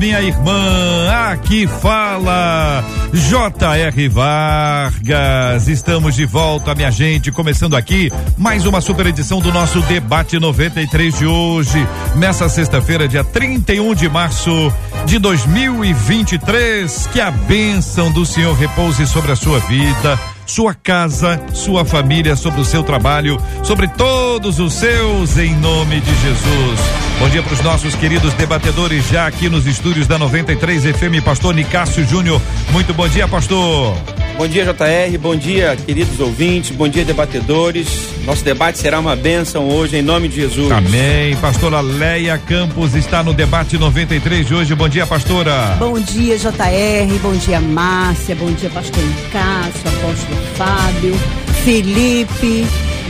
minha irmã. Aqui fala J.R. Vargas. Estamos de volta, minha gente. Começando aqui mais uma super edição do nosso Debate 93 de hoje. Nessa sexta-feira, dia 31 de março de 2023. Que a bênção do Senhor repouse sobre a sua vida sua casa, sua família, sobre o seu trabalho, sobre todos os seus, em nome de Jesus. Bom dia para os nossos queridos debatedores, já aqui nos estúdios da 93 FM, Pastor Nicásio Júnior. Muito bom dia, Pastor. Bom dia, JR. Bom dia, queridos ouvintes. Bom dia, debatedores. Nosso debate será uma bênção hoje, em nome de Jesus. Amém. Pastora Leia Campos está no debate 93 de hoje. Bom dia, pastora. Bom dia, JR. Bom dia, Márcia. Bom dia, pastor Cássio, apóstolo Fábio, Felipe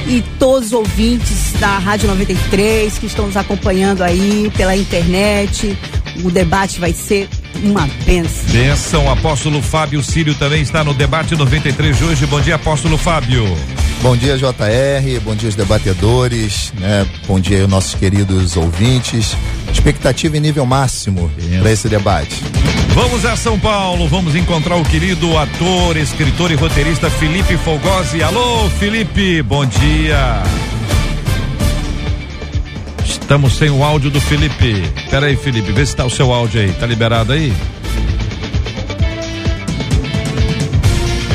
e todos os ouvintes da Rádio 93 que estão nos acompanhando aí pela internet. O debate vai ser uma benção. Benção, apóstolo Fábio Sírio também está no debate 93 de hoje. Bom dia, apóstolo Fábio. Bom dia, JR. Bom dia, os debatedores. Né? Bom dia, nossos queridos ouvintes. Expectativa em nível máximo para esse debate. Vamos a São Paulo, vamos encontrar o querido ator, escritor e roteirista Felipe Fogosi. Alô, Felipe, bom dia. Estamos sem o áudio do Felipe. Pera aí, Felipe, vê se tá o seu áudio aí. Tá liberado aí?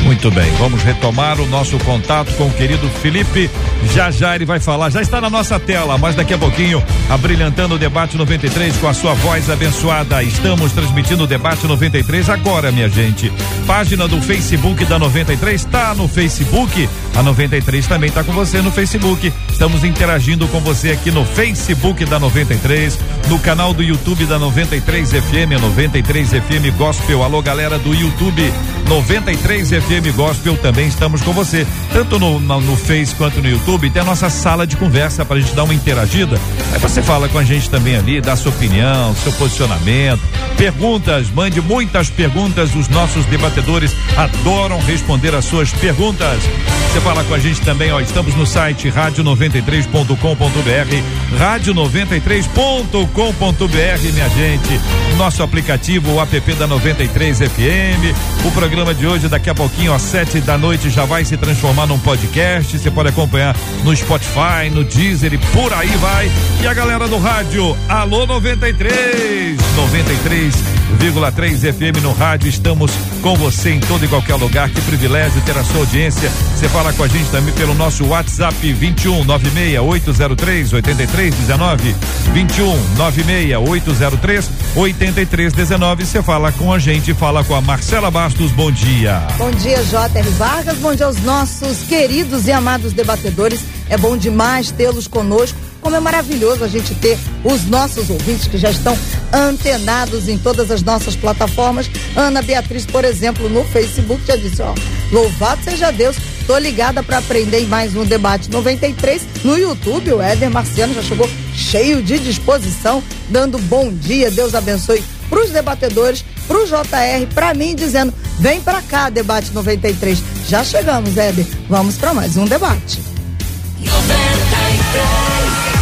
Muito bem, vamos retomar o nosso contato com o querido Felipe. Já já ele vai falar, já está na nossa tela, mas daqui a pouquinho, abrilhantando o debate 93 com a sua voz abençoada. Estamos transmitindo o debate 93 agora, minha gente. Página do Facebook da 93 está no Facebook. A 93 também está com você no Facebook. Estamos interagindo com você aqui no Facebook da 93, no canal do YouTube da 93 FM, 93 FM Gospel. Alô, galera do YouTube 93 FM Gospel, também estamos com você, tanto no, no, no Face quanto no YouTube. Tem a nossa sala de conversa para a gente dar uma interagida. Aí você fala com a gente também ali, dá sua opinião, seu posicionamento, perguntas, mande muitas perguntas. Os nossos debatedores adoram responder as suas perguntas. Você fala com a gente também, ó, estamos no site rádio93.com.br, rádio93.com.br, minha gente. Nosso aplicativo, o app da 93 FM. O programa de hoje, daqui a pouquinho, às sete da noite, já vai se transformar num podcast. Você pode acompanhar no Spotify, no Deezer e por aí vai. E a galera do rádio, alô 93, 93,3 FM no rádio. Estamos com você em todo e qualquer lugar. Que privilégio ter a sua audiência. Você fala com a gente também pelo nosso WhatsApp 21 96 803 8319 21 96 803 8319. Você fala com a gente, fala com a Marcela Bastos. Bom dia. Bom dia, J.R. Vargas. Bom dia aos nossos queridos e amados debatedores. É bom demais tê-los conosco. Como é maravilhoso a gente ter os nossos ouvintes que já estão antenados em todas as nossas plataformas. Ana Beatriz, por exemplo, no Facebook já disse, ó, louvado seja Deus. Tô ligada para aprender mais um debate 93 no YouTube. O Éder Marciano já chegou cheio de disposição, dando bom dia. Deus abençoe para os debatedores, para o JR, para mim, dizendo: vem para cá, debate 93. Já chegamos, Éder. Vamos para mais um debate. 93.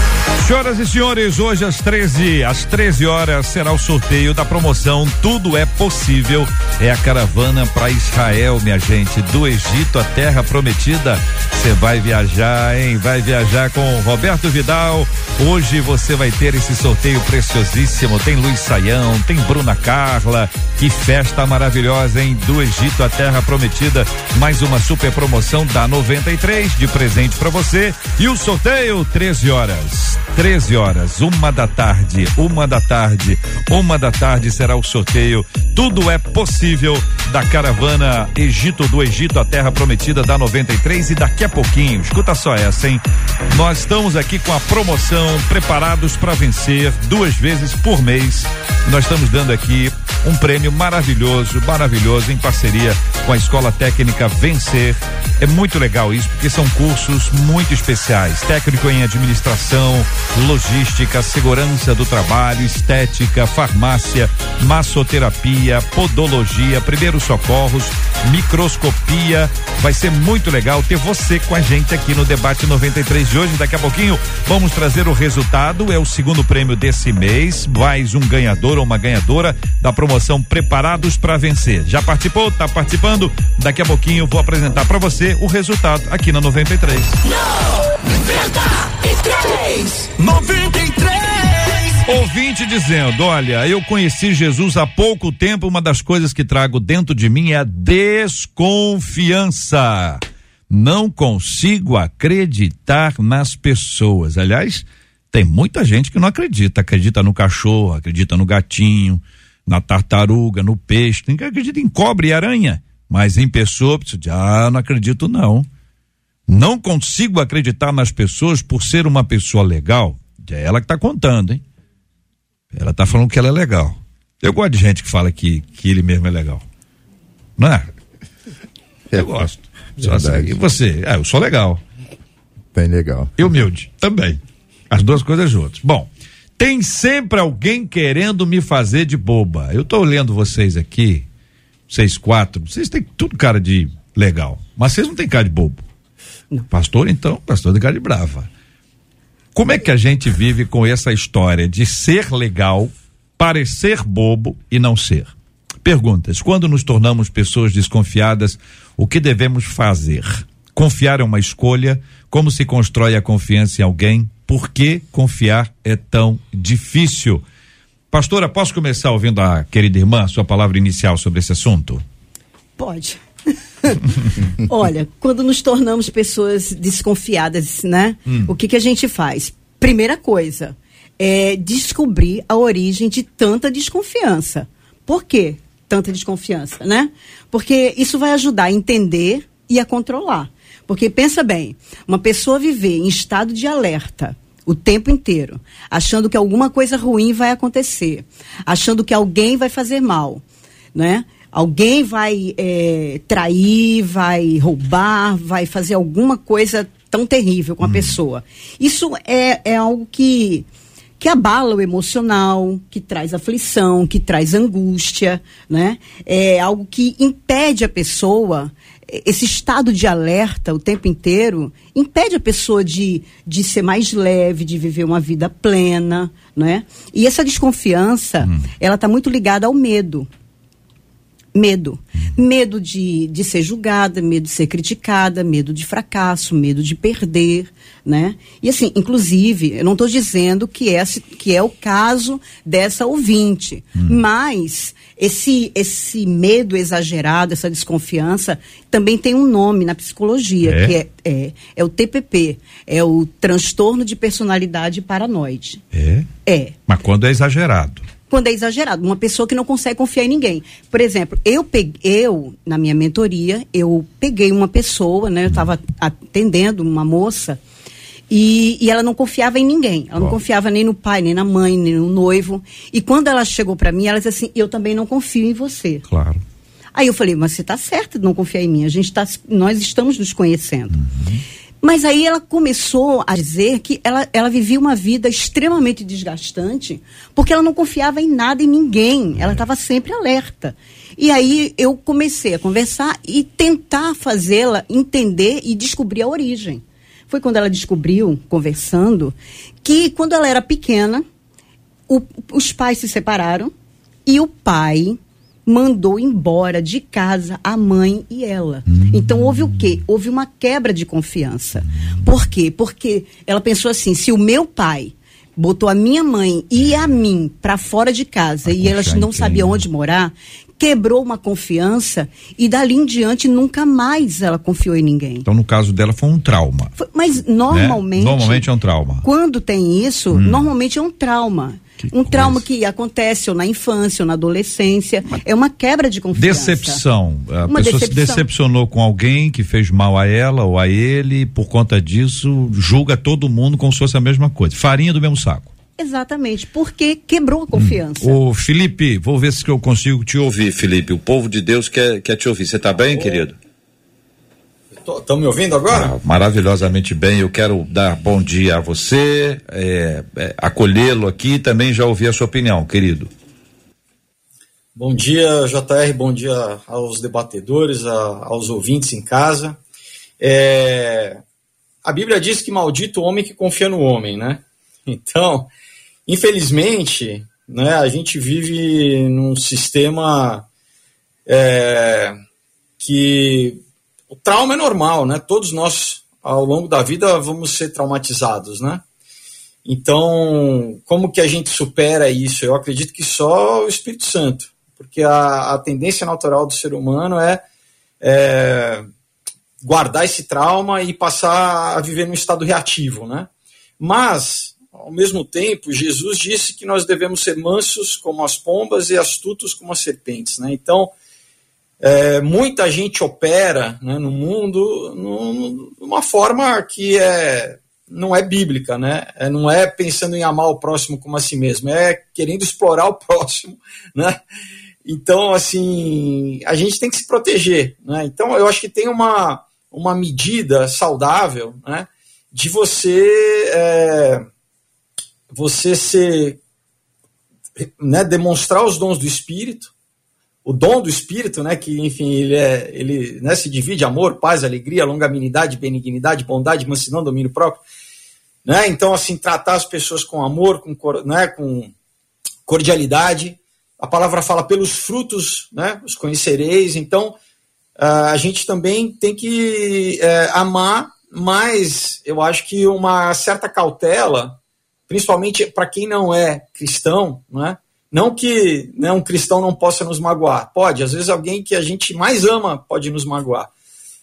Senhoras e senhores, hoje às 13, às 13 horas será o sorteio da promoção Tudo é Possível. É a caravana para Israel, minha gente, do Egito à Terra Prometida. Você vai viajar, hein? Vai viajar com Roberto Vidal. Hoje você vai ter esse sorteio preciosíssimo. Tem Luiz Saião, tem Bruna Carla. Que festa maravilhosa, hein? Do Egito à Terra Prometida. Mais uma super promoção da 93 de presente para você. E o sorteio 13 horas. 13 horas, uma da tarde, uma da tarde, uma da tarde será o sorteio. Tudo é possível da caravana Egito do Egito, a terra prometida da 93 e daqui a pouquinho, escuta só essa, hein? Nós estamos aqui com a promoção preparados para vencer duas vezes por mês. Nós estamos dando aqui um prêmio maravilhoso, maravilhoso em parceria com a Escola Técnica Vencer. É muito legal isso, porque são cursos muito especiais. Técnico em administração, logística, segurança do trabalho, estética, farmácia, massoterapia, podologia, primeiros socorros, microscopia. Vai ser muito legal ter você com a gente aqui no debate 93 de hoje. Daqui a pouquinho vamos trazer o resultado. É o segundo prêmio desse mês. Mais um ganhador ou uma ganhadora da promoção Preparados para Vencer. Já participou? Tá participando? Daqui a pouquinho vou apresentar para você o resultado aqui na 93. 93! 93! Ouvinte dizendo: Olha, eu conheci Jesus há pouco tempo. Uma das coisas que trago dentro de mim é a desconfiança. Não consigo acreditar nas pessoas. Aliás, tem muita gente que não acredita. Acredita no cachorro, acredita no gatinho, na tartaruga, no peixe. Ninguém acredita em cobre e aranha. Mas em pessoa, ah, não acredito não. Não consigo acreditar nas pessoas por ser uma pessoa legal. É ela que está contando, hein? Ela está falando que ela é legal. Eu gosto de gente que fala que, que ele mesmo é legal. Não é? Eu é, gosto. Assim, e você? É, eu sou legal. Bem legal. E humilde também. As duas coisas juntas. Bom, tem sempre alguém querendo me fazer de boba. Eu estou lendo vocês aqui, vocês quatro, vocês têm tudo cara de legal, mas vocês não têm cara de bobo. Não. Pastor, então, pastor de cara de brava. Como é que a gente vive com essa história de ser legal, parecer bobo e não ser? Perguntas: quando nos tornamos pessoas desconfiadas, o que devemos fazer? Confiar é uma escolha? Como se constrói a confiança em alguém? Por que confiar é tão difícil? Pastora, posso começar ouvindo a querida irmã, sua palavra inicial sobre esse assunto? Pode. Olha, quando nos tornamos pessoas desconfiadas, né? Hum. O que, que a gente faz? Primeira coisa, é descobrir a origem de tanta desconfiança. Por quê tanta desconfiança, né? Porque isso vai ajudar a entender e a controlar. Porque pensa bem, uma pessoa viver em estado de alerta o tempo inteiro, achando que alguma coisa ruim vai acontecer, achando que alguém vai fazer mal, né? alguém vai é, trair, vai roubar, vai fazer alguma coisa tão terrível com a hum. pessoa. Isso é, é algo que que abala o emocional, que traz aflição, que traz angústia, né? É algo que impede a pessoa, esse estado de alerta o tempo inteiro, impede a pessoa de, de ser mais leve, de viver uma vida plena, né? E essa desconfiança, hum. ela está muito ligada ao medo medo. Medo de, de ser julgada, medo de ser criticada, medo de fracasso, medo de perder, né? E assim, inclusive, eu não estou dizendo que é, que é o caso dessa ouvinte, hum. mas esse, esse medo exagerado, essa desconfiança, também tem um nome na psicologia, é? que é, é, é o TPP, é o transtorno de personalidade paranoide. É? É. Mas quando é exagerado? Quando é exagerado. Uma pessoa que não consegue confiar em ninguém. Por exemplo, eu peguei, eu, na minha mentoria, eu peguei uma pessoa, né? Eu estava atendendo uma moça e, e, ela não confiava em ninguém. Ela não confiava nem no pai, nem na mãe, nem no noivo. E quando ela chegou para mim, ela disse assim: Eu também não confio em você. Claro. Aí eu falei: Mas você está certo de não confiar em mim. A gente tá, nós estamos nos conhecendo. Uhum. Mas aí ela começou a dizer que ela, ela vivia uma vida extremamente desgastante, porque ela não confiava em nada e ninguém. Ela estava sempre alerta. E aí eu comecei a conversar e tentar fazê-la entender e descobrir a origem. Foi quando ela descobriu, conversando, que quando ela era pequena, o, os pais se separaram e o pai mandou embora de casa a mãe e ela. Hum. Então houve o quê? Houve uma quebra de confiança. Por quê? Porque ela pensou assim: se o meu pai botou a minha mãe e a mim para fora de casa e elas não sabiam onde morar, quebrou uma confiança e dali em diante nunca mais ela confiou em ninguém. Então, no caso dela, foi um trauma. Foi, mas normalmente. Né? Normalmente é um trauma. Quando tem isso, hum. normalmente é um trauma. Que um coisa. trauma que acontece ou na infância ou na adolescência. Mas é uma quebra de confiança. Decepção. A uma pessoa decepção. se decepcionou com alguém que fez mal a ela ou a ele, e por conta disso, julga todo mundo como se fosse a mesma coisa. Farinha do mesmo saco. Exatamente, porque quebrou a confiança. Ô, Felipe, vou ver se eu consigo te ouvir, Felipe. O povo de Deus quer, quer te ouvir. Você tá bem, querido? Estão me ouvindo agora? Ah, maravilhosamente bem. Eu quero dar bom dia a você, é, é, acolhê-lo aqui e também já ouvir a sua opinião, querido. Bom dia, JR, bom dia aos debatedores, a, aos ouvintes em casa. É, a Bíblia diz que maldito o homem que confia no homem, né? Então, infelizmente, né, a gente vive num sistema é, que trauma é normal, né? Todos nós, ao longo da vida, vamos ser traumatizados, né? Então, como que a gente supera isso? Eu acredito que só o Espírito Santo, porque a, a tendência natural do ser humano é, é, guardar esse trauma e passar a viver num estado reativo, né? Mas, ao mesmo tempo, Jesus disse que nós devemos ser mansos como as pombas e astutos como as serpentes, né? Então, é, muita gente opera né, no mundo num, numa forma que é, não é bíblica, né? É, não é pensando em amar o próximo como a si mesmo, é querendo explorar o próximo, né? Então, assim, a gente tem que se proteger, né? Então, eu acho que tem uma, uma medida saudável, né? De você, é, você ser, né, demonstrar os dons do Espírito, o dom do Espírito, né, que, enfim, ele, é, ele né, se divide amor, paz, alegria, longanimidade, benignidade, bondade, mansidão, domínio próprio. Né? Então, assim, tratar as pessoas com amor, com, né, com cordialidade. A palavra fala pelos frutos, né, os conhecereis. Então, a gente também tem que é, amar, mas eu acho que uma certa cautela, principalmente para quem não é cristão, né, não que né, um cristão não possa nos magoar. Pode, às vezes alguém que a gente mais ama pode nos magoar.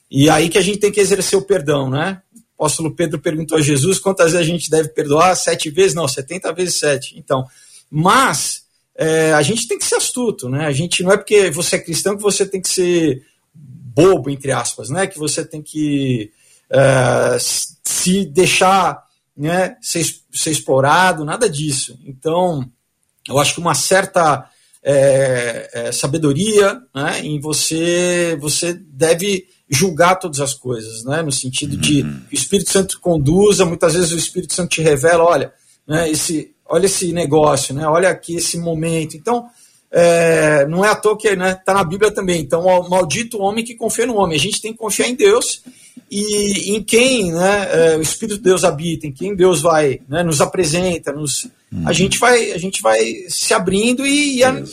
E aí que a gente tem que exercer o perdão, né? O apóstolo Pedro perguntou a Jesus quantas vezes a gente deve perdoar? Sete vezes? Não, setenta vezes sete. Então, mas é, a gente tem que ser astuto, né? A gente não é porque você é cristão que você tem que ser bobo, entre aspas, né? Que você tem que é, se deixar né, ser, ser explorado, nada disso. Então, eu acho que uma certa é, é, sabedoria né, em você, você deve julgar todas as coisas, né, no sentido de uhum. que o Espírito Santo conduza, muitas vezes o Espírito Santo te revela, olha, né, esse, olha esse negócio, né, olha aqui esse momento. Então, é, não é à toa que está né, tá na Bíblia também. Então, maldito o homem que confia no homem. A gente tem que confiar em Deus e em quem né, é, o Espírito de Deus habita, em quem Deus vai, né, nos apresenta, nos, uhum. a, gente vai, a gente vai se abrindo e, e a,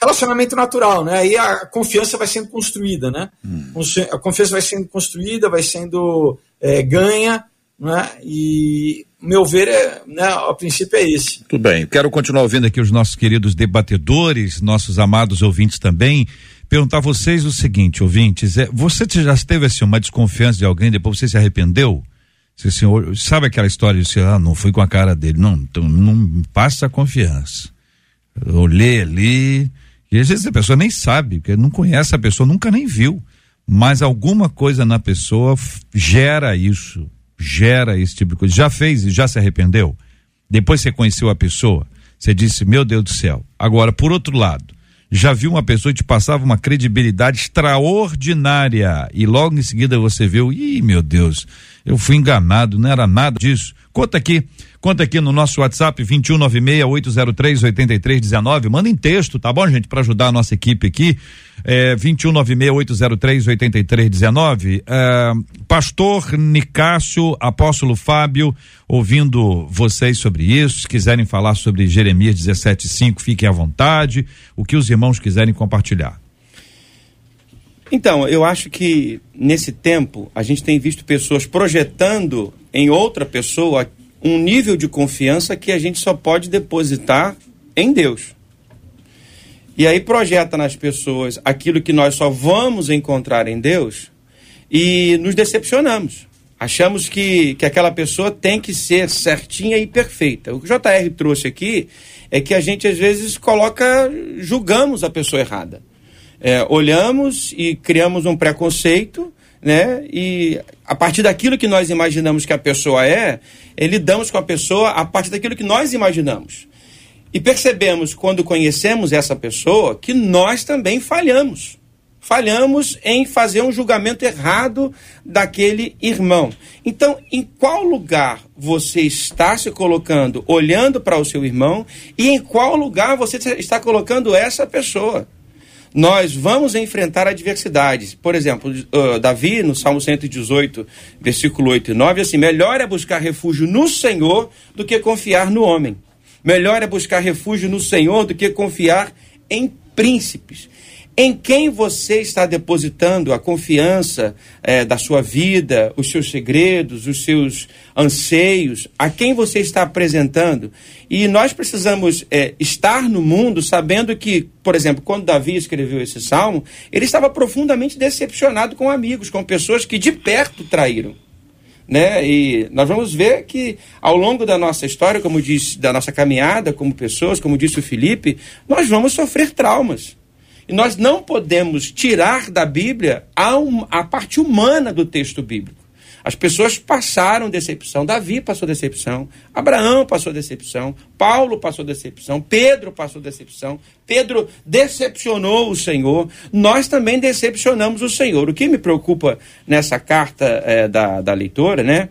relacionamento natural, né? Aí a confiança vai sendo construída, né? Uhum. A confiança vai sendo construída, vai sendo é, ganha, né? E meu ver é, né, a princípio é esse. Tudo bem. Quero continuar ouvindo aqui os nossos queridos debatedores, nossos amados ouvintes também perguntar a vocês o seguinte, ouvintes, é, você já teve assim uma desconfiança de alguém, depois você se arrependeu? Você, assim, sabe aquela história de ah, não fui com a cara dele, não, então não passa confiança. Olhei ali, e às vezes a pessoa nem sabe, porque não conhece a pessoa, nunca nem viu, mas alguma coisa na pessoa gera isso, gera esse tipo de coisa. Já fez e já se arrependeu? Depois você conheceu a pessoa, você disse, meu Deus do céu. Agora, por outro lado, já viu uma pessoa que te passava uma credibilidade extraordinária e logo em seguida você viu, ih, meu Deus, eu fui enganado, não era nada disso. Conta aqui, conta aqui no nosso WhatsApp 2196-803-8319. Manda em texto, tá bom, gente? Para ajudar a nossa equipe aqui. É, 2196-803-8319. É, Pastor Nicásio, Apóstolo Fábio, ouvindo vocês sobre isso. Se quiserem falar sobre Jeremias 17,5, fiquem à vontade. O que os irmãos quiserem compartilhar. Então, eu acho que nesse tempo a gente tem visto pessoas projetando em outra pessoa um nível de confiança que a gente só pode depositar em Deus. E aí projeta nas pessoas aquilo que nós só vamos encontrar em Deus e nos decepcionamos. Achamos que, que aquela pessoa tem que ser certinha e perfeita. O que o JR trouxe aqui é que a gente às vezes coloca, julgamos a pessoa errada. É, olhamos e criamos um preconceito né? E a partir daquilo que nós imaginamos que a pessoa é, eh, lidamos com a pessoa a partir daquilo que nós imaginamos. E percebemos, quando conhecemos essa pessoa, que nós também falhamos. Falhamos em fazer um julgamento errado daquele irmão. Então, em qual lugar você está se colocando olhando para o seu irmão e em qual lugar você está colocando essa pessoa? Nós vamos enfrentar adversidades. Por exemplo, uh, Davi, no Salmo 118, versículo 8 e 9, assim: melhor é buscar refúgio no Senhor do que confiar no homem. Melhor é buscar refúgio no Senhor do que confiar em príncipes. Em quem você está depositando a confiança é, da sua vida, os seus segredos, os seus anseios, a quem você está apresentando? E nós precisamos é, estar no mundo sabendo que, por exemplo, quando Davi escreveu esse salmo, ele estava profundamente decepcionado com amigos, com pessoas que de perto traíram. Né? E nós vamos ver que ao longo da nossa história, como diz, da nossa caminhada como pessoas, como disse o Felipe, nós vamos sofrer traumas. E nós não podemos tirar da Bíblia a, um, a parte humana do texto bíblico. As pessoas passaram decepção. Davi passou decepção. Abraão passou decepção. Paulo passou decepção. Pedro passou decepção. Pedro decepcionou o Senhor. Nós também decepcionamos o Senhor. O que me preocupa nessa carta é, da, da leitora, né?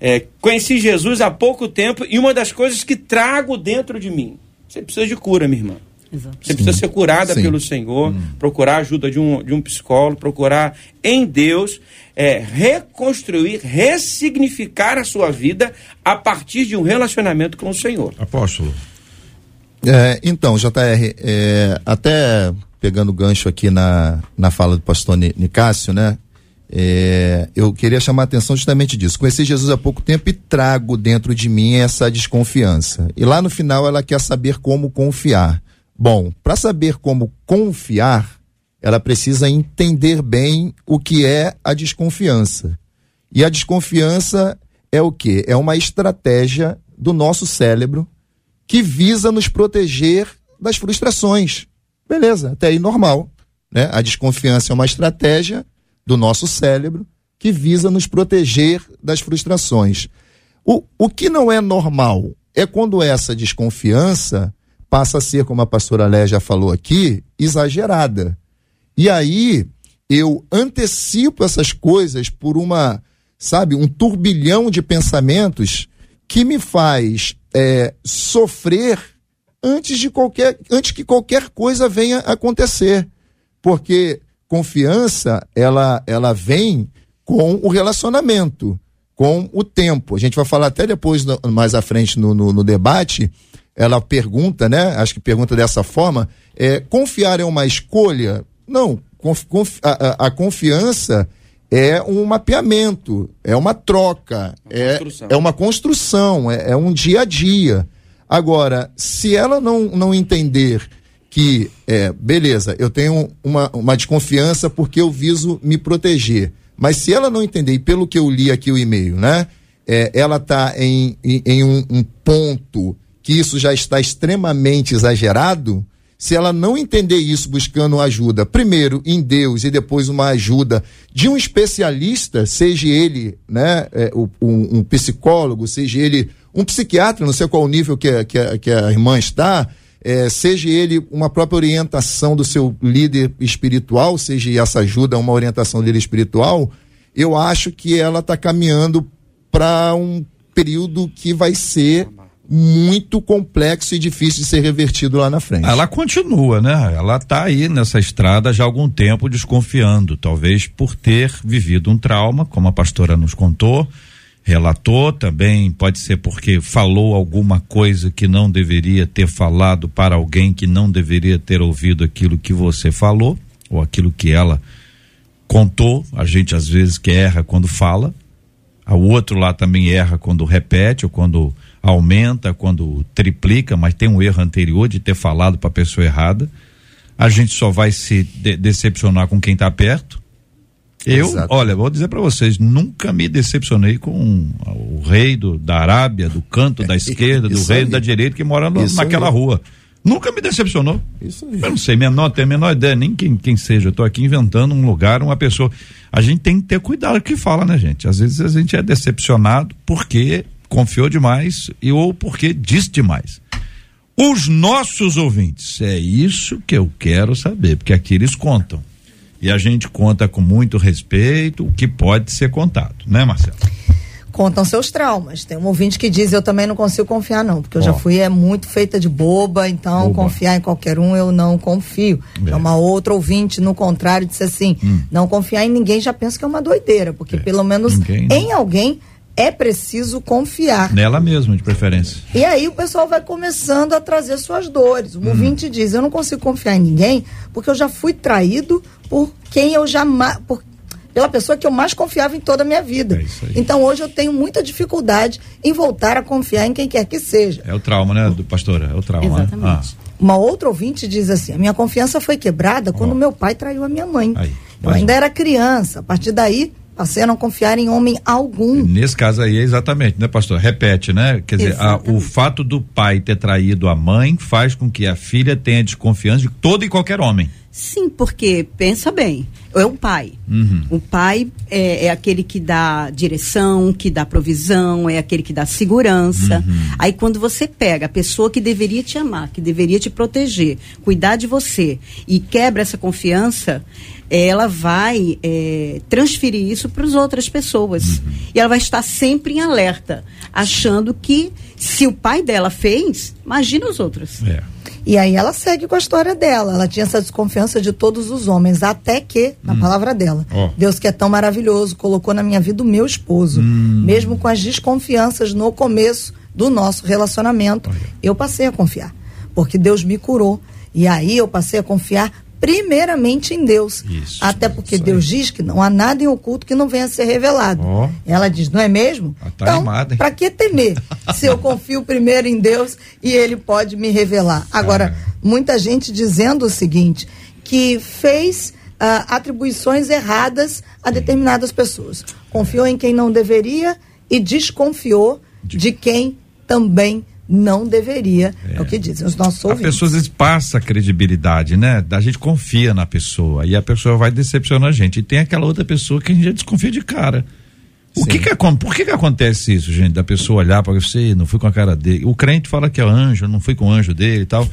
É, conheci Jesus há pouco tempo e uma das coisas que trago dentro de mim. Você precisa de cura, minha irmã. Exato. Você precisa ser curada Sim. pelo Senhor, hum. procurar a ajuda de um, de um psicólogo, procurar em Deus é, reconstruir, ressignificar a sua vida a partir de um relacionamento com o Senhor. Apóstolo. É, então, JR, é, até pegando gancho aqui na, na fala do pastor Nicásio, né? É, eu queria chamar a atenção justamente disso. Conheci Jesus há pouco tempo e trago dentro de mim essa desconfiança. E lá no final ela quer saber como confiar. Bom, para saber como confiar, ela precisa entender bem o que é a desconfiança. E a desconfiança é o que? É uma estratégia do nosso cérebro que visa nos proteger das frustrações. Beleza, até aí normal. Né? A desconfiança é uma estratégia do nosso cérebro que visa nos proteger das frustrações. O, o que não é normal é quando essa desconfiança passa a ser, como a pastora Lé já falou aqui, exagerada. E aí eu antecipo essas coisas por uma, sabe, um turbilhão de pensamentos que me faz é, sofrer antes de qualquer, antes que qualquer coisa venha acontecer, porque confiança ela, ela vem com o relacionamento, com o tempo. A gente vai falar até depois mais à frente no, no, no debate ela pergunta, né? Acho que pergunta dessa forma: é, confiar é uma escolha? Não. Conf, conf, a, a, confiança é um mapeamento, é uma troca, uma é, é uma construção, é, é, um dia a dia. Agora, se ela não, não entender que, é, beleza, eu tenho uma, uma desconfiança porque eu viso me proteger, mas se ela não entender, e pelo que eu li aqui o e-mail, né? É, ela está em, em, em um, um ponto que isso já está extremamente exagerado, se ela não entender isso buscando ajuda, primeiro em Deus e depois uma ajuda de um especialista, seja ele né, é, um, um, psicólogo, seja ele um psiquiatra, não sei qual o nível que, a, que, a, que a irmã está, é, seja ele uma própria orientação do seu líder espiritual, seja essa ajuda uma orientação líder espiritual, eu acho que ela está caminhando para um período que vai ser muito complexo e difícil de ser revertido lá na frente. Ela continua, né? Ela está aí nessa estrada já há algum tempo desconfiando, talvez por ter vivido um trauma, como a pastora nos contou, relatou também, pode ser porque falou alguma coisa que não deveria ter falado para alguém que não deveria ter ouvido aquilo que você falou, ou aquilo que ela contou. A gente às vezes que erra quando fala, o outro lá também erra quando repete ou quando aumenta, quando triplica, mas tem um erro anterior de ter falado para a pessoa errada. A gente só vai se de decepcionar com quem está perto. Eu, Exato. olha, vou dizer para vocês, nunca me decepcionei com o rei do, da Arábia, do canto da esquerda, do rei da direita que mora no, naquela aí. rua. Nunca me decepcionou. Isso aí. Eu não sei, menor, tem a menor ideia, nem quem, quem seja. Eu tô aqui inventando um lugar, uma pessoa. A gente tem que ter cuidado com o que fala, né, gente? Às vezes a gente é decepcionado porque confiou demais e ou porque disse demais. Os nossos ouvintes, é isso que eu quero saber, porque aqui eles contam. E a gente conta com muito respeito o que pode ser contado, né, Marcelo? Contam seus traumas. Tem um ouvinte que diz: Eu também não consigo confiar, não, porque eu Ó. já fui é muito feita de boba, então Boba. confiar em qualquer um eu não confio. É. Uma outra ouvinte, no contrário, disse assim: Não confiar em ninguém já penso que é uma doideira, porque É. pelo menos Ninguém, né? em alguém é preciso confiar. Nela mesma, de preferência. E aí o pessoal vai começando a trazer suas dores. Hum. O ouvinte diz: Eu não consigo confiar em ninguém porque eu já fui traído por quem eu jamais. Por, pela pessoa que eu mais confiava em toda a minha vida. É isso aí. Então hoje eu tenho muita dificuldade em voltar a confiar em quem quer que seja. É o trauma, né, do pastora? É o trauma. né? Exatamente. Uma outra ouvinte diz assim: a minha confiança foi quebrada quando Ó. meu pai traiu a minha mãe. Aí, eu ainda um. era criança. A partir daí, passei a não confiar em homem algum. Nesse caso aí, é exatamente, né, pastor? Repete, né? Quer dizer, a- o fato do pai ter traído a mãe faz com que a filha tenha desconfiança de todo e qualquer homem. Sim, porque pensa bem, é o pai. Uhum. O pai é, é aquele que dá direção, que dá provisão, é aquele que dá segurança. Uhum. Aí quando você pega a pessoa que deveria te amar, que deveria te proteger, cuidar de você e quebra essa confiança, ela vai é, transferir isso para as outras pessoas. Uhum. E ela vai estar sempre em alerta, achando que se o pai dela fez, imagina os outros. É. E aí ela segue com a história dela. Ela tinha essa desconfiança de todos os homens, até que, na palavra dela, Ó. Deus que é tão maravilhoso, colocou na minha vida o meu esposo. Mesmo com as desconfianças no começo do nosso relacionamento, eu passei a confiar. Porque Deus me curou. E aí eu passei a confiar primeiramente em Deus. Isso, Até porque. Deus diz que não há nada em oculto que não venha a ser revelado. Ó. Ela diz, não é mesmo? Ah, tá então, para que temer se eu confio primeiro em Deus e ele pode me revelar? Agora, Ah. muita gente dizendo o seguinte, que fez ah, atribuições erradas a determinadas pessoas. Confiou em quem não deveria e desconfiou de quem também não deveria. É, o que dizem os nossos ouvintes. pessoa às vezes passa a credibilidade, né? A gente confia na pessoa e a pessoa vai decepcionar a gente. E tem aquela outra pessoa que a gente já desconfia de cara. O que que, por que que acontece isso, gente? Da pessoa olhar para você, não fui com a cara dele. O crente fala que é anjo, não fui com o anjo dele e tal.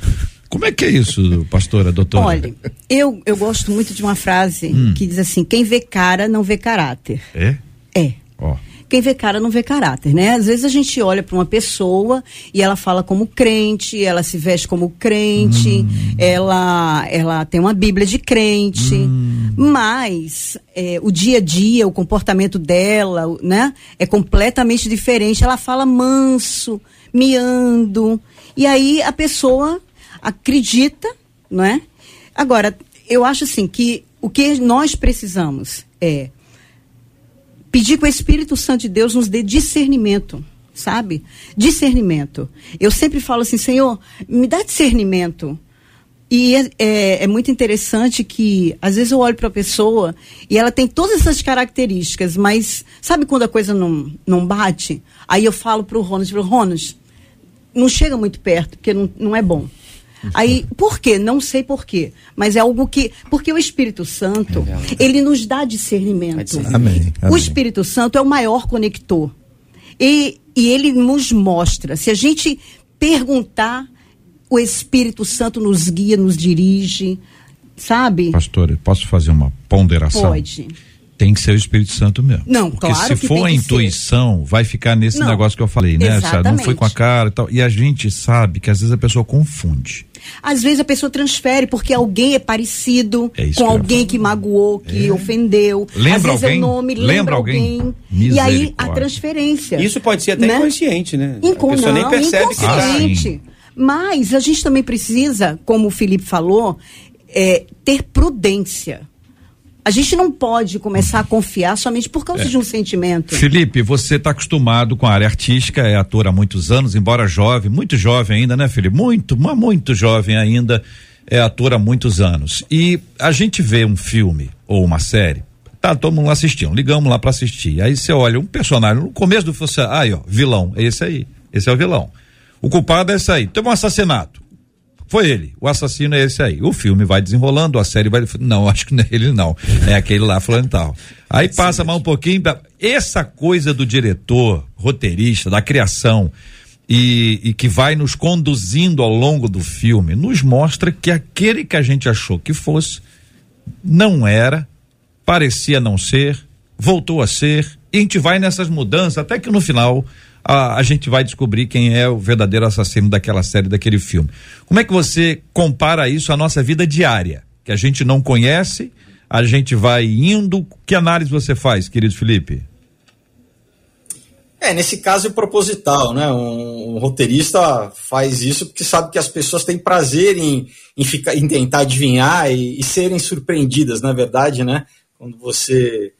Como é que é isso, pastora, doutora? Olha, eu, eu gosto muito de uma frase Hum. que diz assim: quem vê cara não vê caráter. É? É. Ó. Quem vê cara não vê caráter, né? Às vezes a gente olha para uma pessoa e ela fala como crente, ela se veste como crente, ela, ela tem uma Bíblia de crente, mas é, o dia a dia, o comportamento dela, né, é completamente diferente. Ela fala manso, miando, e aí a pessoa acredita, não é? Agora, eu acho assim que o que nós precisamos é pedir que o Espírito Santo de Deus nos dê discernimento, sabe? Discernimento. Eu sempre falo assim, Senhor, me dá discernimento. E é, é- é muito interessante que, às vezes, eu olho para a pessoa e ela tem todas essas características, mas sabe quando a coisa não, não bate? Aí eu falo para o Ronas, falo, Ronas, não chega muito perto, porque não, não é bom. Aí, por quê? Não sei por quê. Mas é algo que. Porque o Espírito Santo, ele nos dá discernimento. Amém, O amém. Espírito Santo é o maior conector. E, e ele nos mostra. Se a gente perguntar, o Espírito Santo nos guia, nos dirige. Sabe? Pastora, posso fazer uma ponderação? Pode. Tem que ser o Espírito Santo mesmo. Não, Porque claro se que for tem a intuição, vai ficar nesse Não, negócio que eu falei, né? Não foi com a cara e tal. E a gente sabe que às vezes a pessoa confunde. Às vezes a pessoa transfere porque alguém é parecido É com alguém que magoou, que É. ofendeu. Lembra Às vezes alguém? é o nome, Lembra lembra, alguém? alguém. E aí a transferência. Isso pode ser até Né? inconsciente, né? Incon a pessoa nem não, percebe que tá. inconsciente. Mas a gente também precisa, como o Felipe falou, é, ter prudência. A gente não pode começar a confiar somente por causa É. de um sentimento. Felipe, você está acostumado com a área artística, é ator há muitos anos, embora jovem, muito jovem ainda, né, Felipe? Muito, mas muito jovem ainda, é ator há muitos anos. E a gente vê um filme ou uma série, tá todo mundo lá assistindo, ligamos lá para assistir. Aí você olha um personagem, no começo do filme, você, aí ó, vilão, é esse aí, esse é o vilão. O culpado é esse aí, teve um assassinato. Foi ele, o assassino é esse aí. O filme vai desenrolando, a série vai. Não, acho que não é ele, não. É aquele lá falando tal. Aí passa mais um pouquinho. Essa coisa do diretor, roteirista, da criação. E, e, que vai nos conduzindo ao longo do filme, nos mostra que aquele que a gente achou que fosse, não era, parecia não ser, voltou a ser, e a gente vai nessas mudanças, até que no final a, a gente vai descobrir quem é o verdadeiro assassino daquela série, daquele filme. Como é que você compara isso à nossa vida diária, que a gente não conhece, a gente vai indo? Que análise você faz, querido Felipe? É, nesse caso é proposital, né? Um, um, roteirista faz isso porque sabe que as pessoas têm prazer em, em, ficar, em tentar adivinhar e, e serem surpreendidas, na verdade, né? Quando você.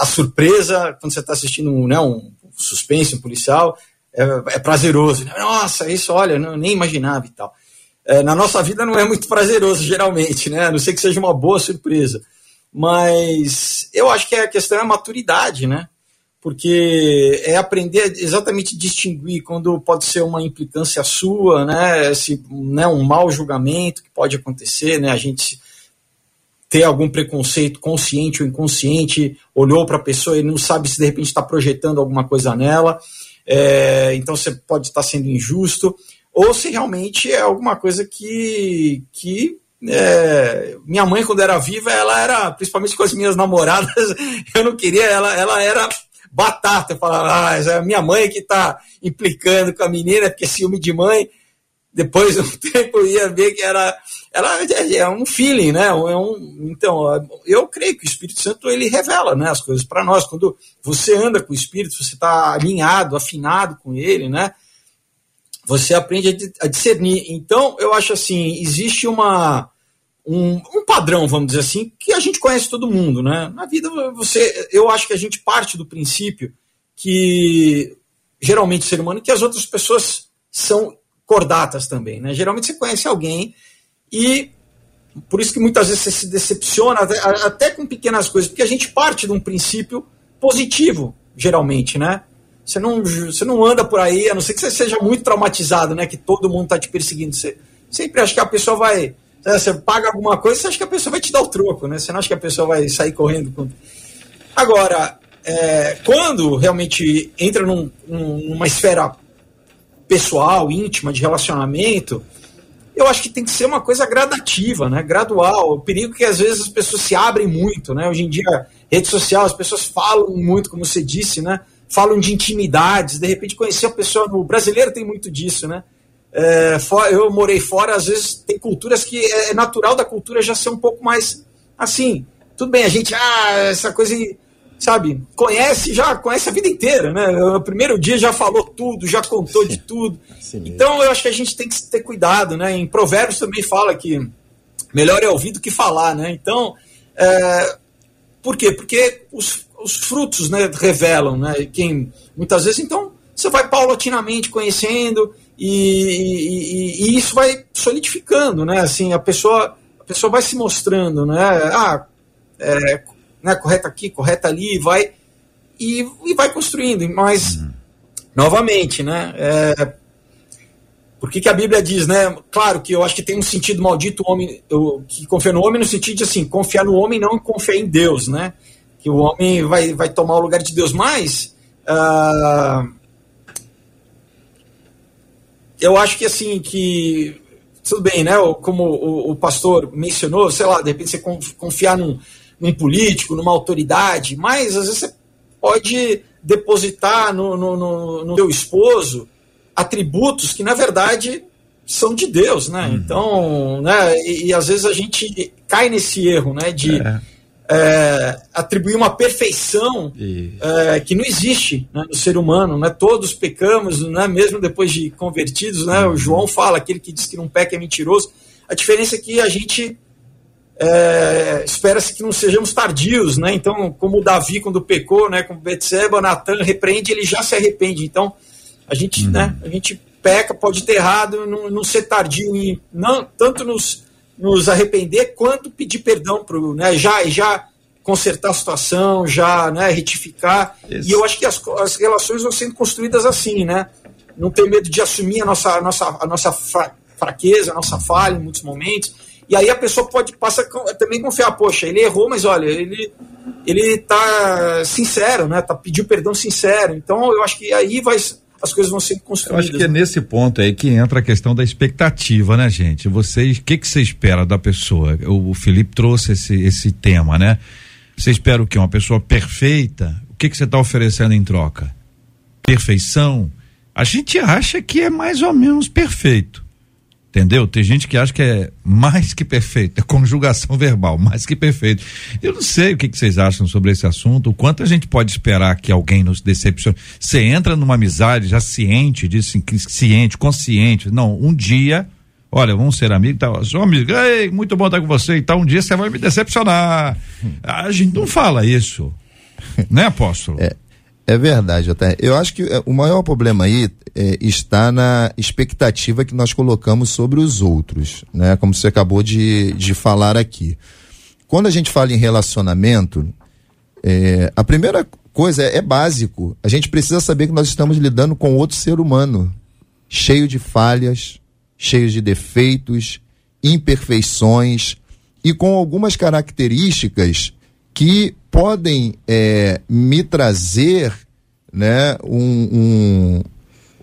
A surpresa, quando você está assistindo né, um suspense, um policial, é, é prazeroso. Nossa, isso, olha, não, nem imaginava e tal. É, na nossa vida não é muito prazeroso, geralmente, né? A não ser que seja uma boa surpresa. Mas eu acho que a questão é a maturidade, né? Porque é aprender exatamente distinguir quando pode ser uma implicância sua, né? Esse, né, um mau julgamento que pode acontecer, né? A gente ter algum preconceito consciente ou inconsciente, olhou para a pessoa e não sabe se de repente está projetando alguma coisa nela, é, então você pode estar sendo injusto, ou se realmente é alguma coisa que, que é, minha mãe, quando era viva, ela era, principalmente com as minhas namoradas, eu não queria, ela, ela era batata. Eu falava, ah, é a minha mãe que está implicando com a menina, porque ciúme de mãe. Depois de um tempo eu ia ver que era, era é um feeling, né? É um, então, eu creio que o Espírito Santo ele revela né, as coisas para nós. Quando você anda com o Espírito, você está alinhado, afinado com ele, né? Você aprende a discernir. Então, eu acho assim, existe uma, um, um, padrão, vamos dizer assim, que a gente conhece todo mundo, né? Na vida, você, eu acho que a gente parte do princípio que geralmente ser humano que as outras pessoas são cordatas também, né? Geralmente você conhece alguém e por isso que muitas vezes você se decepciona até, até com pequenas coisas, porque a gente parte de um princípio positivo, geralmente, né? Você não, você não anda por aí, a não ser que você seja muito traumatizado, né? Que todo mundo está te perseguindo. Você sempre acha que a pessoa vai. Né, você paga alguma coisa, você acha que a pessoa vai te dar o troco, né? Você não acha que a pessoa vai sair correndo. Agora, é, quando realmente entra num, numa esfera pessoal, íntima, de relacionamento, eu acho que tem que ser uma coisa gradativa, né? Gradual. O perigo é que às vezes as pessoas se abrem muito, né? Hoje em dia, rede social, as pessoas falam muito, como você disse, né? Falam de intimidades, de repente conhecer a pessoa. O brasileiro tem muito disso, né? É, eu morei fora, às vezes tem culturas que é, é natural da cultura já ser um pouco mais assim. Tudo bem, a gente, ah, essa coisa sabe, conhece, já conhece a vida inteira, né? No primeiro dia já falou tudo, já contou de tudo. Então eu acho que a gente tem que ter cuidado, né? Em Provérbios também fala que melhor é ouvir do que falar, né? Então, é, por quê? Porque os, os frutos né, revelam, né? Quem, muitas vezes, então, você vai paulatinamente conhecendo e, e, e, isso vai solidificando, né? Assim, a pessoa, a pessoa vai se mostrando, né? Ah, é, né, correta aqui, correta ali, vai e, e vai construindo. Mas, novamente, né, é, por que, que, a Bíblia diz, né? Claro que eu acho que tem um sentido maldito o homem eu, que confia no homem no sentido de assim, confiar no homem não confiar em Deus, né? Que o homem vai, vai tomar o lugar de Deus, mas uh, eu acho que assim que tudo bem, né? Como o, o pastor mencionou, sei lá, de repente você confiar num, num político, numa autoridade, mas às vezes você pode depositar no, no, no, no seu esposo atributos que, na verdade, são de Deus, né? Uhum. Então, né, e, e, às vezes a gente cai nesse erro, né, de é. É, atribuir uma perfeição é, que não existe né, no ser humano, né? Todos pecamos, né, mesmo depois de convertidos, né? Uhum. O João fala, aquele que diz que não peca é mentiroso. A diferença é que a gente é, Espera-se que não sejamos tardios, né? Então, como o Davi, quando pecou, né? Como Betseba, Natan repreende, ele já se arrepende. Então, a gente, uhum. né? A gente peca, pode ter errado, não, não ser tardio e não tanto nos, nos arrepender quanto pedir perdão pro, né? Já, já consertar a situação, já, né? Retificar. Isso. E eu acho que as, as relações vão sendo construídas assim, né? Não ter medo de assumir a nossa, a nossa, a nossa fraqueza, a nossa falha em muitos momentos. E aí a pessoa pode passar também confiar, poxa, ele errou, mas olha, ele ele tá sincero, né? Tá pediu perdão sincero. Então eu acho que aí vai as coisas vão ser construídas. Eu acho que é nesse ponto aí que entra a questão da expectativa, né, gente? Vocês, o que que você espera da pessoa? O, o Felipe trouxe esse esse tema, né? Você espera o quê? Uma pessoa perfeita? O que que você está oferecendo em troca? Perfeição? A gente acha que é mais ou menos perfeito. Entendeu? Tem gente que acha que é mais que perfeito, é conjugação verbal, mais que perfeito. Eu não sei o que, que, vocês acham sobre esse assunto, o quanto a gente pode esperar que alguém nos decepcione. Você entra numa amizade já ciente disso, ciente, consciente. Não, um dia, olha, vamos ser amigos, tá, sou amigo, ei, muito bom estar com você e tal, um dia você vai me decepcionar. A gente não fala isso. né, apóstolo? É, é verdade, até. Eu acho que é, o maior problema aí é, está na expectativa que nós colocamos sobre os outros, né? Como você acabou de, de falar aqui. Quando a gente fala em relacionamento, é, a primeira coisa é, é básico. A gente precisa saber que nós estamos lidando com outro ser humano, cheio de falhas, cheio de defeitos, imperfeições e com algumas características que podem é, me trazer né, um, um,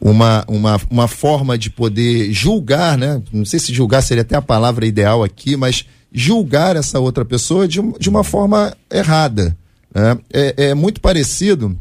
uma, uma, uma forma de poder julgar, né? Não sei se julgar seria até a palavra ideal aqui, mas julgar essa outra pessoa de, de uma forma errada. Né? É, é muito parecido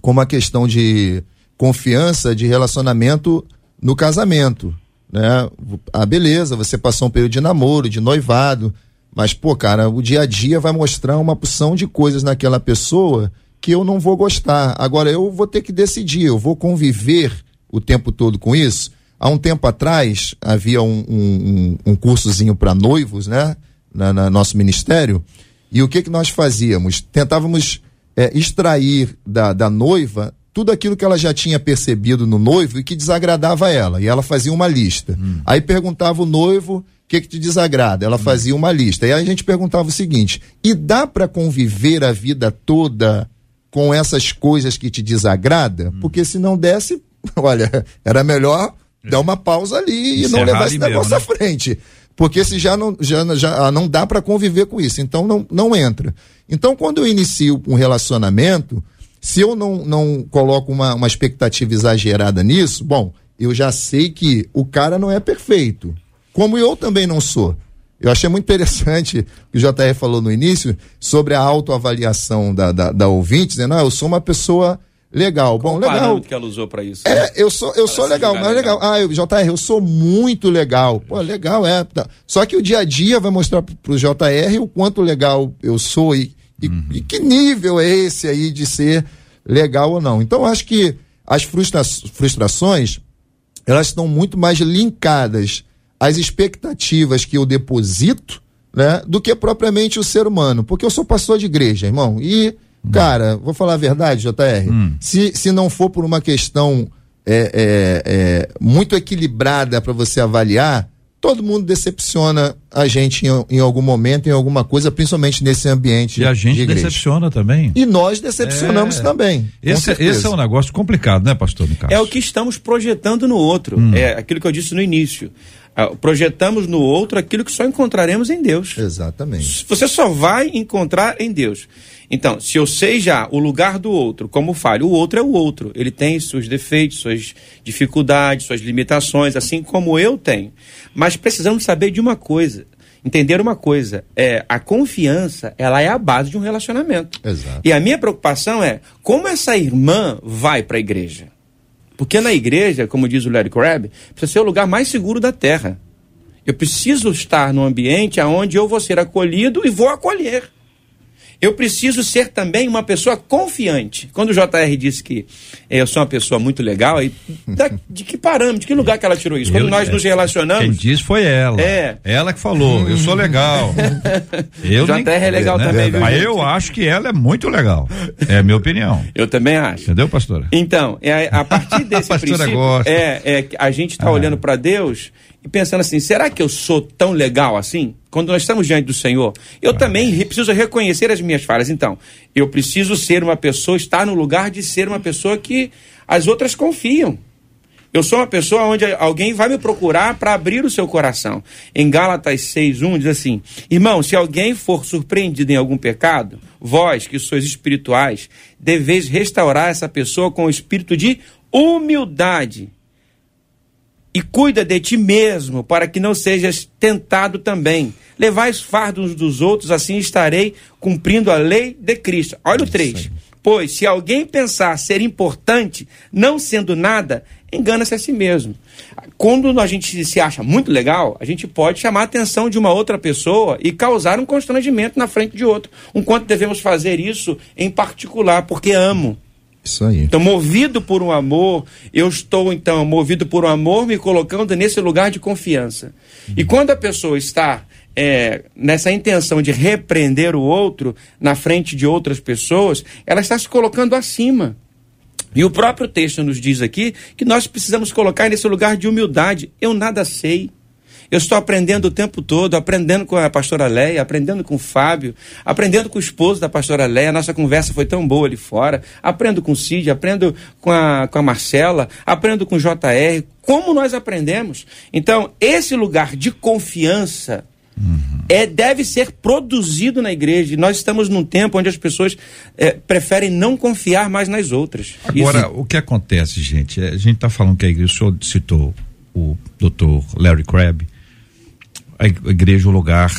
com uma questão de confiança, de relacionamento no casamento. Né? Ah, beleza, você passou um período de namoro, de noivado, mas, pô, cara, o dia a dia vai mostrar uma porção de coisas naquela pessoa que eu não vou gostar. Agora, eu vou ter que decidir, eu vou conviver o tempo todo com isso. Há um tempo atrás, havia um, um, um cursozinho para noivos, né? Na, na, nosso ministério. E o que, que nós fazíamos? Tentávamos é, extrair da, da noiva tudo aquilo que ela já tinha percebido no noivo e que desagradava ela. E ela fazia uma lista. Hum. Aí perguntava o noivo que, que te desagrada? Ela fazia uma lista. E aí a gente perguntava o seguinte: e dá para conviver a vida toda com essas coisas que te desagrada? Hum. Porque se não desse, olha, era melhor dar uma pausa ali e não levar esse negócio mesmo, né? à frente. Porque se já não, já, já não dá para conviver com isso, então não, não entra. Então, quando eu inicio um relacionamento, se eu não, não coloco uma, uma expectativa exagerada nisso, bom, eu já sei que o cara não é perfeito como eu também não sou. Eu achei muito interessante o que o JR falou no início sobre a autoavaliação da, da, da ouvinte, dizendo, ah, eu sou uma pessoa legal. Bom, Qual legal. que ela usou para isso. É, né? eu sou, eu sou legal, mas legal. legal. Ah, eu, JR, eu sou muito legal. Pô, legal, é. Tá. Só que o dia a dia vai mostrar pro JR o quanto legal eu sou e, e, uhum. e que nível é esse aí de ser legal ou não. Então, acho que as frustra frustrações, elas estão muito mais linkadas as expectativas que eu deposito, né, do que propriamente o ser humano. Porque eu sou pastor de igreja, irmão. E, cara, vou falar a verdade, JR. Hum. Se, se não for por uma questão é, é, é, muito equilibrada para você avaliar, todo mundo decepciona a gente em, em, algum momento, em alguma coisa, principalmente nesse ambiente. E a gente de decepciona também. E nós decepcionamos é... também. Esse, esse, é um negócio complicado, né, pastor? É o que estamos projetando no outro. Hum. É aquilo que eu disse no início. Ah, projetamos no outro aquilo que só encontraremos em Deus. Exatamente. Você só vai encontrar em Deus. Então, se eu sei já o lugar do outro, como falho, o outro é o outro. Ele tem seus defeitos, suas dificuldades, suas limitações, assim como eu tenho. Mas precisamos saber de uma coisa entender uma coisa, é a confiança, ela é a base de um relacionamento. Exato. E a minha preocupação é como essa irmã vai para a igreja. Porque na igreja, como diz o Larry Crabb, precisa ser o lugar mais seguro da terra. Eu preciso estar no ambiente onde eu vou ser acolhido e vou acolher eu preciso ser também uma pessoa confiante. Quando o JR disse que eh, eu sou uma pessoa muito legal, aí, da, de que parâmetro, de que lugar que ela tirou isso? Quando eu, nós nos relacionamos. Quem disse foi ela. É. Ela que falou, eu sou legal. eu JR nem, é legal né? também. Mas eu acho que ela é muito legal. É a minha opinião. Eu também acho. Entendeu, pastora? Então, é, a partir desse princípio, gosta. É, é, a gente está ah. olhando para Deus e pensando assim: será que eu sou tão legal assim? Quando nós estamos diante do Senhor, eu também preciso reconhecer as minhas falhas. Então, eu preciso ser uma pessoa, estar no lugar de ser uma pessoa que as outras confiam. Eu sou uma pessoa onde alguém vai me procurar para abrir o seu coração. Em Gálatas 6:1 diz assim: Irmão, se alguém for surpreendido em algum pecado, vós que sois espirituais, deveis restaurar essa pessoa com o espírito de humildade. E cuida de ti mesmo, para que não sejas tentado também. Levais fardos uns dos outros, assim estarei cumprindo a lei de Cristo. Olha o 3. Pois se alguém pensar ser importante, não sendo nada, engana-se a si mesmo. Quando a gente se acha muito legal, a gente pode chamar a atenção de uma outra pessoa e causar um constrangimento na frente de outro. Um quanto devemos fazer isso em particular, porque amo. Isso aí. Então, movido por um amor, eu estou, então, movido por um amor, me colocando nesse lugar de confiança. E quando a pessoa está é, nessa intenção de repreender o outro na frente de outras pessoas, ela está se colocando acima. E o próprio texto nos diz aqui que nós precisamos colocar nesse lugar de humildade. Eu nada sei. Eu estou aprendendo o tempo todo, aprendendo com a pastora Leia, aprendendo com o Fábio, aprendendo com o esposo da pastora Leia. A nossa conversa foi tão boa ali fora. Aprendo com o Cid, aprendo com a, com a Marcela, aprendo com o JR. Como nós aprendemos? Então, esse lugar de confiança é, deve ser produzido na igreja. E nós estamos num tempo onde as pessoas é, preferem não confiar mais nas outras. Agora, Isso- o que acontece, gente? é, A gente está falando que a igreja, o senhor citou o doutor Larry Crabb, a ig- a igreja é o lugar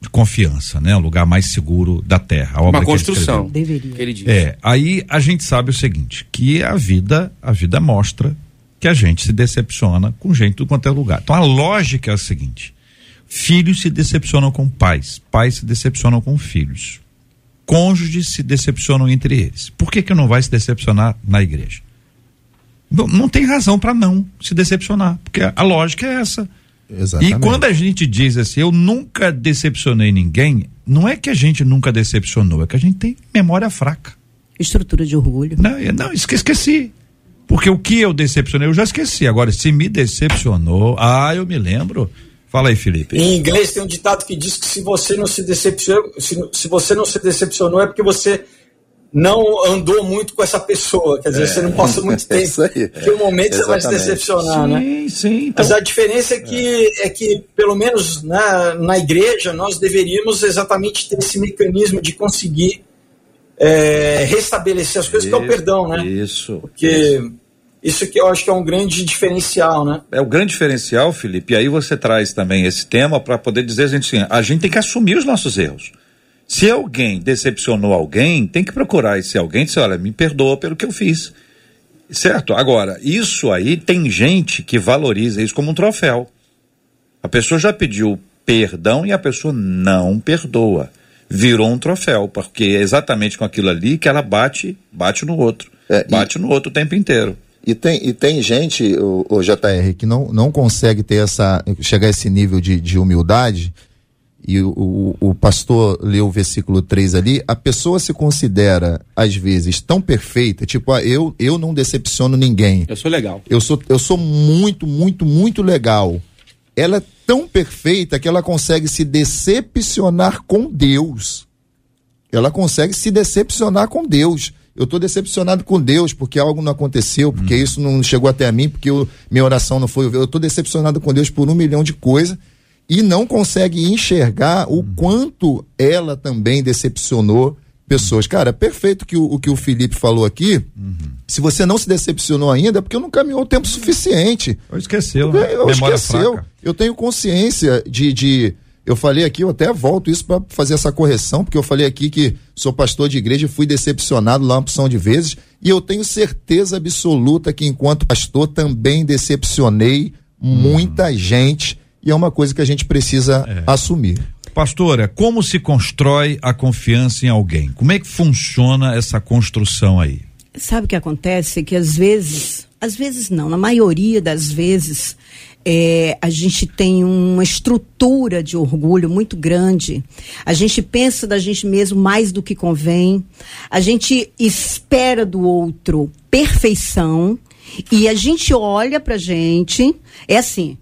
de confiança, né? O lugar mais seguro da terra. A obra uma que ele construção. escreveu. Deveria. Que ele diz. É, aí a gente sabe o seguinte, que a vida, a vida mostra que a gente se decepciona com gente do quanto é lugar. Então a lógica é a seguinte: filhos se decepcionam com pais, pais se decepcionam com filhos, cônjuges se decepcionam entre eles. Por que que não vai se decepcionar na igreja? Não, não tem razão para não se decepcionar, porque a, a lógica é essa. Exatamente. E quando a gente diz assim, eu nunca decepcionei ninguém, não é que a gente nunca decepcionou, é que a gente tem memória fraca. Estrutura de orgulho. Não, não esque- esqueci. Porque o que eu decepcionei, eu já esqueci. Agora, se me decepcionou, ah, eu me lembro. Fala aí, Felipe. Em inglês tem um ditado que diz que se você não se decepcionou, se, se você não se decepcionou é porque você não andou muito com essa pessoa. Quer dizer, você não passou muito tempo. isso aí. Porque um momento você vai se Exatamente. decepcionar, né? Sim, sim. Então, Mas a diferença é que, é que pelo menos na, na igreja, nós deveríamos exatamente ter esse mecanismo de conseguir é, restabelecer as coisas, que é o perdão, né? Isso. Porque isso que eu acho que é um grande diferencial, né? É o grande diferencial, Felipe, e aí você traz também esse tema para poder dizer a gente assim, a gente tem que assumir os nossos erros. Se alguém decepcionou alguém, tem que procurar esse alguém e dizer, olha, me perdoa pelo que eu fiz. Certo? Agora, isso aí tem gente que valoriza isso como um troféu. A pessoa já pediu perdão e a pessoa não perdoa. Virou um troféu, porque é exatamente com aquilo ali que ela bate, bate no outro. É, e- bate no outro o tempo inteiro. E tem, e tem gente, o, o JR, que não, não consegue ter essa. chegar a esse nível de, de humildade. E o, o, o pastor leu o versículo 3 ali, a pessoa se considera, às vezes, tão perfeita, tipo, ah, eu, eu não decepciono ninguém. Eu sou legal. Eu sou, eu sou muito, muito, muito legal. Ela é tão perfeita que ela consegue se decepcionar com Deus. Ela consegue se decepcionar com Deus. Eu estou decepcionado com Deus porque algo não aconteceu, porque isso não chegou até mim, porque eu- minha oração não foi. Eu estou decepcionado com Deus por um milhão de coisas e não consegue enxergar o quanto ela também decepcionou pessoas. Cara, perfeito que o, o que o Felipe falou aqui. Se você não se decepcionou ainda, é porque não caminhou o tempo suficiente. eu esqueceu, Eu, né? eu esqueceu. fraca. Eu tenho consciência de, de. Eu falei aqui, eu até volto isso para fazer essa correção, porque eu falei aqui que sou pastor de igreja e fui decepcionado lá uma opção de vezes. E eu tenho certeza absoluta que, enquanto pastor, também decepcionei muita gente. E é uma coisa que a gente precisa assumir. Pastora, como se constrói a confiança em alguém? Como é que funciona essa construção aí? Sabe o que acontece? Que às vezes, às vezes não, na maioria das vezes, é, a gente tem uma estrutura de orgulho muito grande. A gente pensa da gente mesmo mais do que convém. A gente espera do outro perfeição. E a gente olha pra gente, é assim,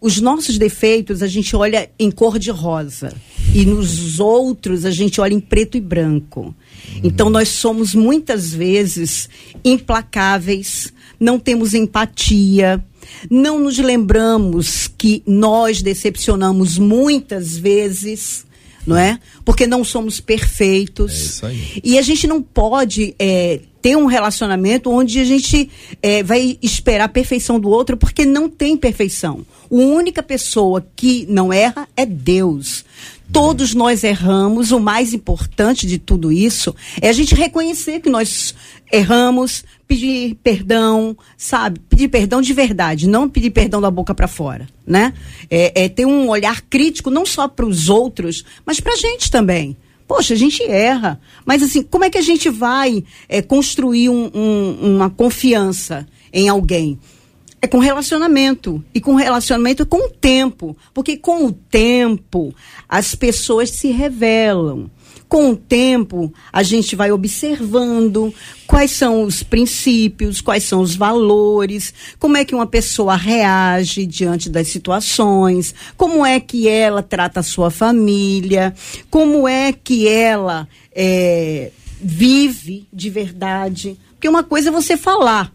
os nossos defeitos a gente olha em cor de rosa e nos outros a gente olha em preto e branco. Então nós somos muitas vezes implacáveis, não temos empatia, não nos lembramos que nós decepcionamos muitas vezes, não é? Porque não somos perfeitos. É isso aí. E a gente não pode é, ter um relacionamento onde a gente é, vai esperar a perfeição do outro, porque não tem perfeição. A única pessoa que não erra é Deus. Todos nós erramos. O mais importante de tudo isso é a gente reconhecer que nós erramos, pedir perdão, sabe? Pedir perdão de verdade, não pedir perdão da boca para fora, né? É, é ter um olhar crítico não só para os outros, mas para a gente também. Poxa, a gente erra. Mas assim, como é que a gente vai é, construir um- um- uma confiança em alguém? É com relacionamento. E com relacionamento com o tempo. Porque com o tempo as pessoas se revelam. Com o tempo, a gente vai observando quais são os princípios, quais são os valores, como é que uma pessoa reage diante das situações, como é que ela trata a sua família, como é que ela eh, vive de verdade. Porque uma coisa é você falar,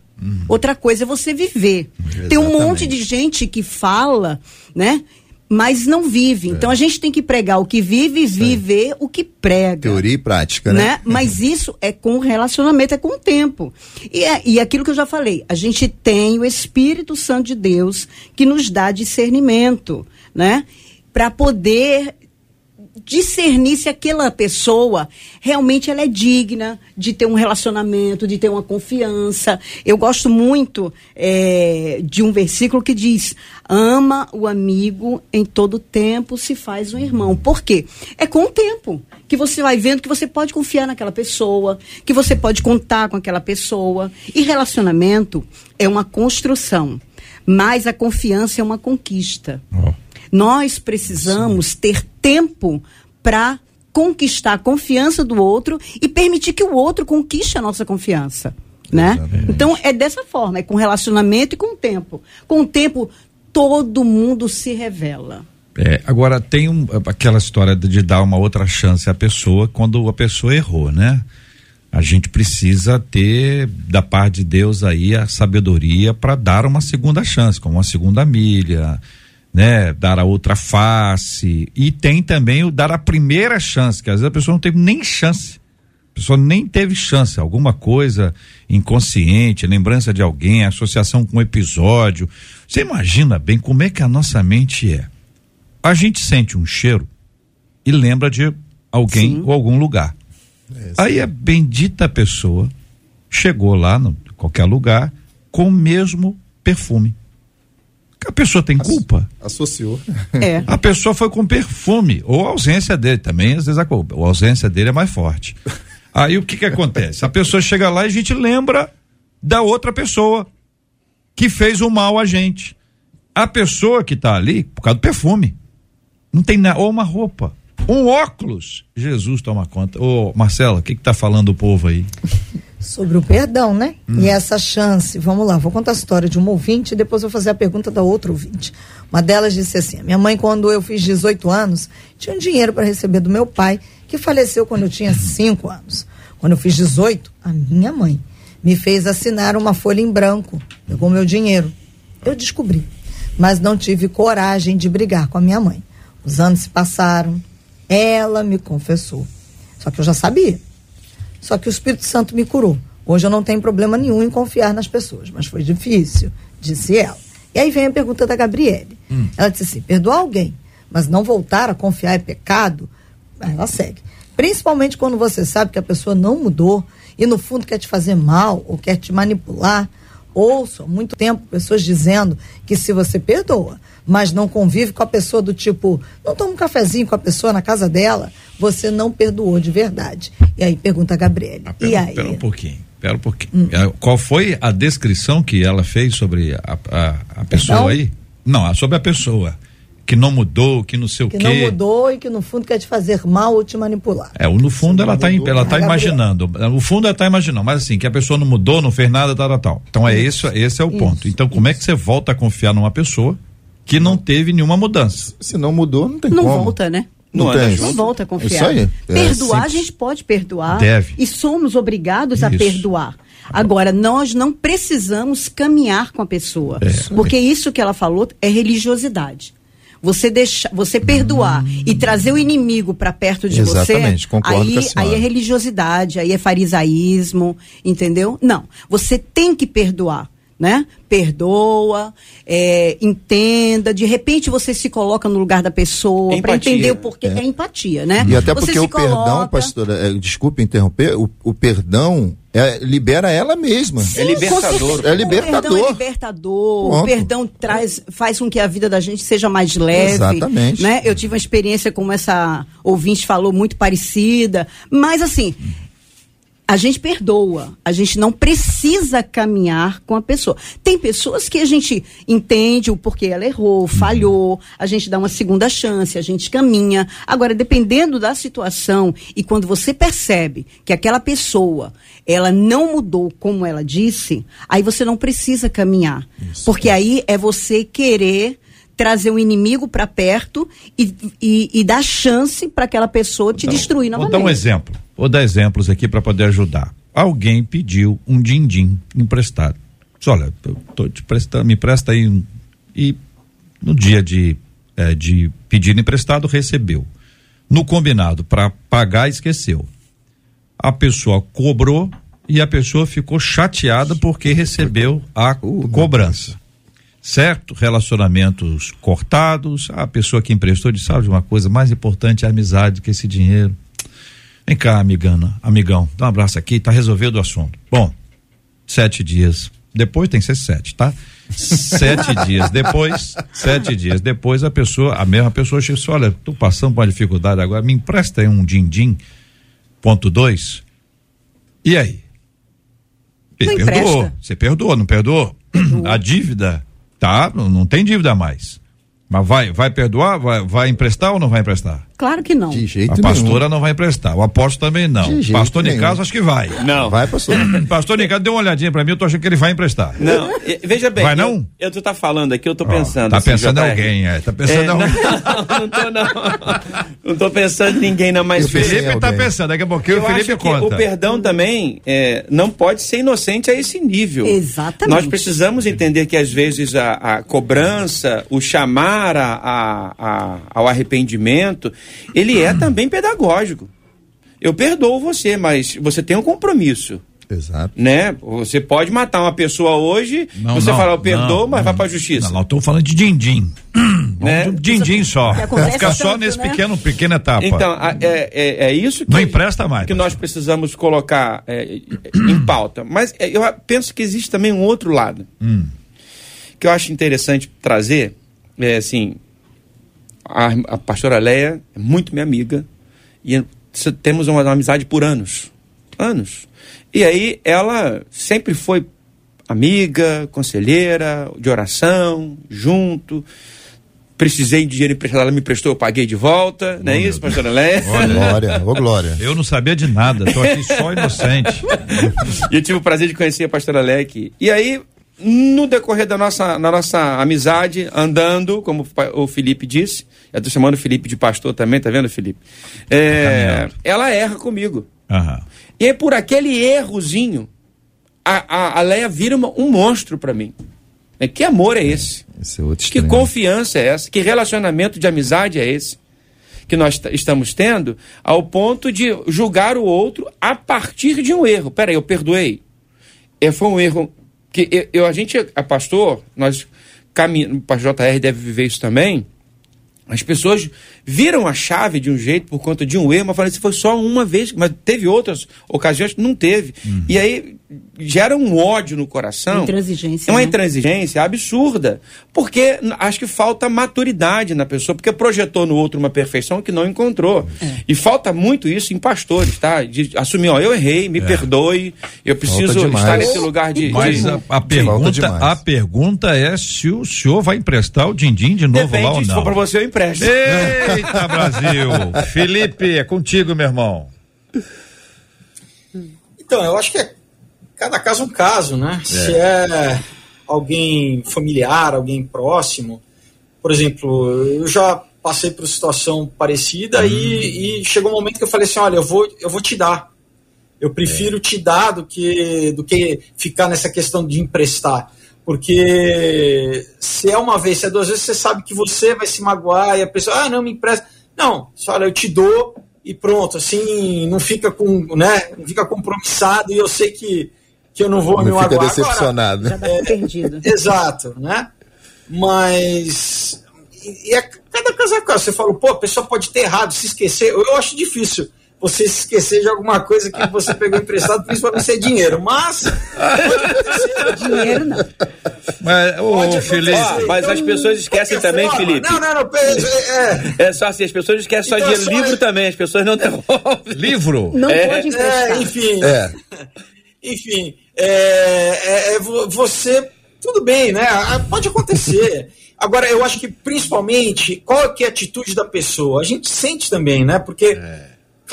outra coisa é você viver. Tem um monte de gente que fala, né? Mas não vive. Então a gente tem que pregar o que vive e viver o que prega Teoria e prática, né? né? Mas isso é com relacionamento, é com o tempo. E, é, e aquilo que eu já falei, a gente tem o Espírito Santo de Deus que nos dá discernimento, né? Para poder discernir se aquela pessoa realmente ela é digna de ter um relacionamento, de ter uma confiança. Eu gosto muito eh, de um versículo que diz: ama o amigo em todo tempo se faz um irmão. Por quê? É com o tempo que você vai vendo que você pode confiar naquela pessoa, que você pode contar com aquela pessoa. E relacionamento é uma construção, mas a confiança é uma conquista. Nós precisamos ter tempo para conquistar a confiança do outro e permitir que o outro conquiste a nossa confiança. Né? Então é dessa forma, é com relacionamento e com o tempo. Com o tempo, todo mundo se revela. É, agora tem um- aquela história de, dar uma outra chance à pessoa quando a pessoa errou, né? A gente precisa ter da parte de Deus aí a sabedoria para dar uma segunda chance, como uma segunda milha, né? Dar a outra face e tem também o dar a primeira chance, que às vezes a pessoa não teve nem chance. A pessoa nem teve chance, alguma coisa inconsciente, lembrança de alguém, associação com um episódio. Você imagina bem como é que a nossa mente é? A gente sente um cheiro e lembra de alguém ou algum lugar. Aí a bendita pessoa chegou lá no qualquer lugar com o mesmo perfume. A pessoa tem culpa? Associou. É. A pessoa foi com perfume, ou a ausência dele também, às vezes a culpa. A ausência dele é mais forte. Aí o que que acontece? A pessoa chega lá e a gente lembra da outra pessoa que fez o mal a gente. A pessoa que está ali, por causa do perfume, não tem nada, ou uma roupa, um óculos. Jesus toma conta. Ô, Marcela, o que que tá falando o povo aí? Sobre o perdão, né? E essa chance. Vamos lá, vou contar a história de uma ouvinte e depois vou fazer a pergunta da outra ouvinte. Uma delas disse assim: minha mãe, quando eu fiz 18 anos, tinha um dinheiro para receber do meu pai, que faleceu quando eu tinha 5 anos. Quando eu fiz 18, a minha mãe me fez assinar uma folha em branco, pegou meu dinheiro. Eu descobri, mas não tive coragem de brigar com a minha mãe. Os anos se passaram, ela me confessou. Só que eu já sabia. Só que o Espírito Santo me curou. Hoje eu não tenho problema nenhum em confiar nas pessoas, mas foi difícil, disse ela. E aí vem a pergunta da Gabriele. Ela disse assim: perdoar alguém, mas não voltar a confiar é pecado? Ela segue. Principalmente quando você sabe que a pessoa não mudou e no fundo quer te fazer mal ou quer te manipular. Ouço há muito tempo pessoas dizendo que se você perdoa, mas não convive com a pessoa do tipo, não toma um cafezinho com a pessoa na casa dela, você não perdoou de verdade. E aí pergunta a Gabriele. Ah, e pera, aí? pera um pouquinho, pera um pouquinho. É, Qual foi a descrição que ela fez sobre a, a, a pessoa aí? Não, sobre a pessoa. Que não mudou, que não sei o que quê. não mudou e que no fundo quer te fazer mal ou te manipular. É, o no fundo ela tá, em- ela tá A imaginando. O fundo ela tá imaginando, mas assim, que a pessoa não mudou, não fez nada, tal, tal, tal. Então é esse, esse é o ponto. Então, como é que você volta a confiar numa pessoa que não teve nenhuma mudança? Se não mudou, não tem Não como. volta, né? Não, Não tem. junto. Não volta a confiar. Isso aí. É Perdoar, a simples. gente pode perdoar. Deve. E somos obrigados a Isso. perdoar. Agora, nós não precisamos caminhar com a pessoa. É. Porque isso que ela falou é religiosidade. Você deixar, você perdoar e trazer o inimigo para perto de Exatamente, você, concordo aí, com a senhora. aí é religiosidade, aí é farisaísmo, entendeu? Não, você tem que perdoar, né? Perdoa, é, entenda, de repente você se coloca no lugar da pessoa para entender o porquê, é, empatia, né? E até porque o perdão, coloca- pastora, é, desculpe interromper, o, o perdão é, libera ela mesma. É Sim, libertador. com certeza. É libertador. O perdão é libertador. Pronto. O perdão traz, faz com que a vida da gente seja mais leve. Exatamente. Né? Eu tive uma experiência, como essa ouvinte falou, muito parecida. Mas assim. A gente perdoa, a gente não precisa caminhar com a pessoa. Tem pessoas que a gente entende o porquê ela errou, falhou, a gente dá uma segunda chance, a gente caminha. Agora, dependendo da situação e quando você percebe que aquela pessoa ela não mudou como ela disse, aí você não precisa caminhar, porque aí é você querer trazer um inimigo para perto e, e, e dar chance para aquela pessoa te destruir Vou novamente. dar um exemplo. Vou dar exemplos aqui para poder ajudar. Alguém pediu um din-din emprestado. Diz, olha, eu tô te prestando, me presta aí. um-" E no dia de, eh, de pedir emprestado, recebeu. No combinado para pagar, esqueceu. A pessoa cobrou e a pessoa ficou chateada porque recebeu a cobrança. Certo? Relacionamentos cortados. A pessoa que emprestou disse: sabe de uma coisa mais importante é a amizade que esse dinheiro. Vem cá, amigana, amigão, dá um abraço aqui, tá resolvido o assunto. Bom, sete dias depois, tem que ser sete, tá? Sete dias depois, sete dias depois, a pessoa, a mesma pessoa chega e disse, olha, tô passando por uma dificuldade agora, me empresta aí um din-din, ponto dois, e aí? Ele Não perdoou, você perdoou, não perdoou? A dívida, tá, não, tem dívida mais. Mas vai, vai perdoar, vai, vai emprestar ou não vai emprestar? Claro que não. De jeito A pastora não vai emprestar, o apóstolo também não. De jeito Pastor nenhum. Nicaso acho que vai. nenhum. Não. Vai, pastor. Pastor Nicaso deu uma olhadinha pra mim, eu tô achando que ele vai emprestar. Não, e- veja bem. Vai eu- não? Eu, tu tá falando aqui, eu tô pensando. Tá assim, pensando em alguém, é. Tá pensando É, em não, alguém. não tô não. Não tô pensando em ninguém, não, mas Eu pensei Felipe tá alguém. pensando, daqui a pouquinho eu o Felipe acho que conta. o perdão também é, não pode ser inocente a esse nível. Exatamente. Nós precisamos entender que às vezes a, a cobrança, o chamar a, a- a- ao arrependimento, ele é também pedagógico. Eu perdoo você, mas você tem um compromisso. Exato. Né? Você pode matar uma pessoa hoje, Não, você não, fala, eu perdoo, não, mas não. vai pra justiça. Não, não, tô falando de din-din. Né? Din-din só. Ficar só tanto, nesse né? pequeno, pequena etapa. Então, a- é, é, é isso que, Não empresta mais, que nós precisamos colocar é, em pauta. Mas é, eu penso que existe também um outro lado Hum. que eu acho interessante trazer. É assim, a, a pastora Leia é muito minha amiga e temos uma, uma amizade por anos. Anos. E aí ela sempre foi amiga, conselheira, de oração, junto. Precisei de dinheiro emprestado, ela me prestou, eu paguei de volta. não é isso, pastora Leia? Glória, ô glória. Eu não sabia de nada, tô aqui só inocente. E eu tive o prazer de conhecer a pastora Leia aqui. E aí, no decorrer da nossa, da nossa amizade, andando, como o Felipe disse, eu tô chamando o Felipe de pastor também, tá vendo, Felipe? É, caminhando. ela erra comigo. Aham. E aí, por aquele errozinho, a, a, a Leia vira uma- um monstro para mim. É, que amor é esse? Esse é outro Que confiança é essa? Que relacionamento de amizade é esse? Que nós estamos tendo ao ponto de julgar o outro a partir de um erro. Peraí, eu perdoei. É, foi um erro que eu, eu- a gente, a pastor, nós caminhamos, o pastor JR deve viver isso também. As pessoas viram a chave de um jeito por conta de um erro, mas falaram, isso foi só uma vez, mas teve outras ocasiões que não teve. Uhum. E aí gera um ódio no coração. Intransigência, É uma né? intransigência absurda. Porque acho que falta maturidade na pessoa, porque projetou no outro uma perfeição que não encontrou. É. E falta muito isso em pastores, tá? De assumir, ó, eu errei, me perdoe, eu preciso estar nesse lugar de. Mas de- a, a pergunta, a pergunta é se o senhor vai emprestar o din-din de novo Depende, lá ou se não. for pra você, eu empresto. Eita, Brasil! Felipe, é contigo, meu irmão. Então, eu acho que é cada caso um caso, né? Se é alguém familiar, alguém próximo, por exemplo, eu já passei por situação parecida e, e chegou um momento que eu falei assim, olha, eu vou, eu vou te dar. Eu prefiro te dar do que, do que ficar nessa questão de emprestar. Porque se é uma vez, se é duas vezes, você sabe que você vai se magoar e a pessoa, ah, não, me empresta. Não, você fala, eu te dou e pronto, assim, não fica com, né, não fica compromissado e eu sei que, que eu não vou Não me fica magoar. decepcionado. Já tá perdido. Exato, né? Mas e e é cada caso é caso. Você falou, pô, a pessoa pode ter errado, se esquecer. Eu, eu acho difícil você se esquecer de alguma coisa que você pegou emprestado, principalmente se é dinheiro. Mas pode acontecer. Dinheiro não. Mas, ô, Pode Felipe. Ó, mas as pessoas esquecem também, forma- Felipe. Não, não, não. É, É só assim, as pessoas esquecem só Então, dinheiro. só- Livro também, as pessoas não devolvem. Livro? Não É, pode emprestar. é, enfim. É. Enfim, é, é- é vo- você. Tudo bem, né? Pode acontecer. Agora, eu acho que principalmente, qual que é a atitude da pessoa? A gente sente também, né? Porque,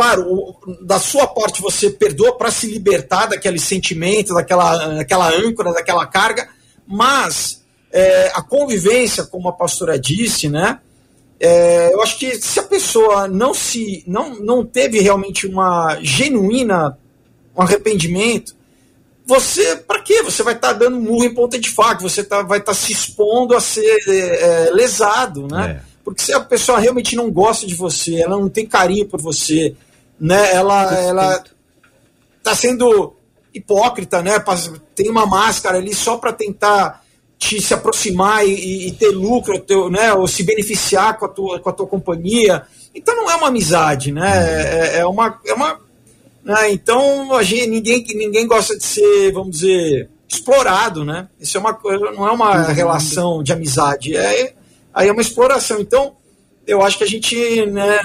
claro, da sua parte você perdoa para se libertar daquele sentimento, daquela, daquela âncora, daquela carga, mas é, a convivência, como a pastora disse, né? É, eu acho que se a pessoa não se não, não teve realmente uma genuína um arrependimento, você, para quê? Você vai estar dando murro em ponta de faca, você tá, vai estar se expondo a ser é, é, lesado, né? É. Porque se a pessoa realmente não gosta de você, ela não tem carinho por você, né? Ela, ela tá sendo hipócrita, né? Tem uma máscara ali só para tentar te se aproximar e- e, e ter lucro, teu, né? Ou se beneficiar com a tua, com a tua companhia. Então não é uma amizade, né? É, é uma, é uma né? Então a gente, ninguém, ninguém gosta de ser, vamos dizer, explorado, né? Isso é uma coisa, não é uma relação de amizade, é, aí é uma exploração. Então eu acho que a gente, né,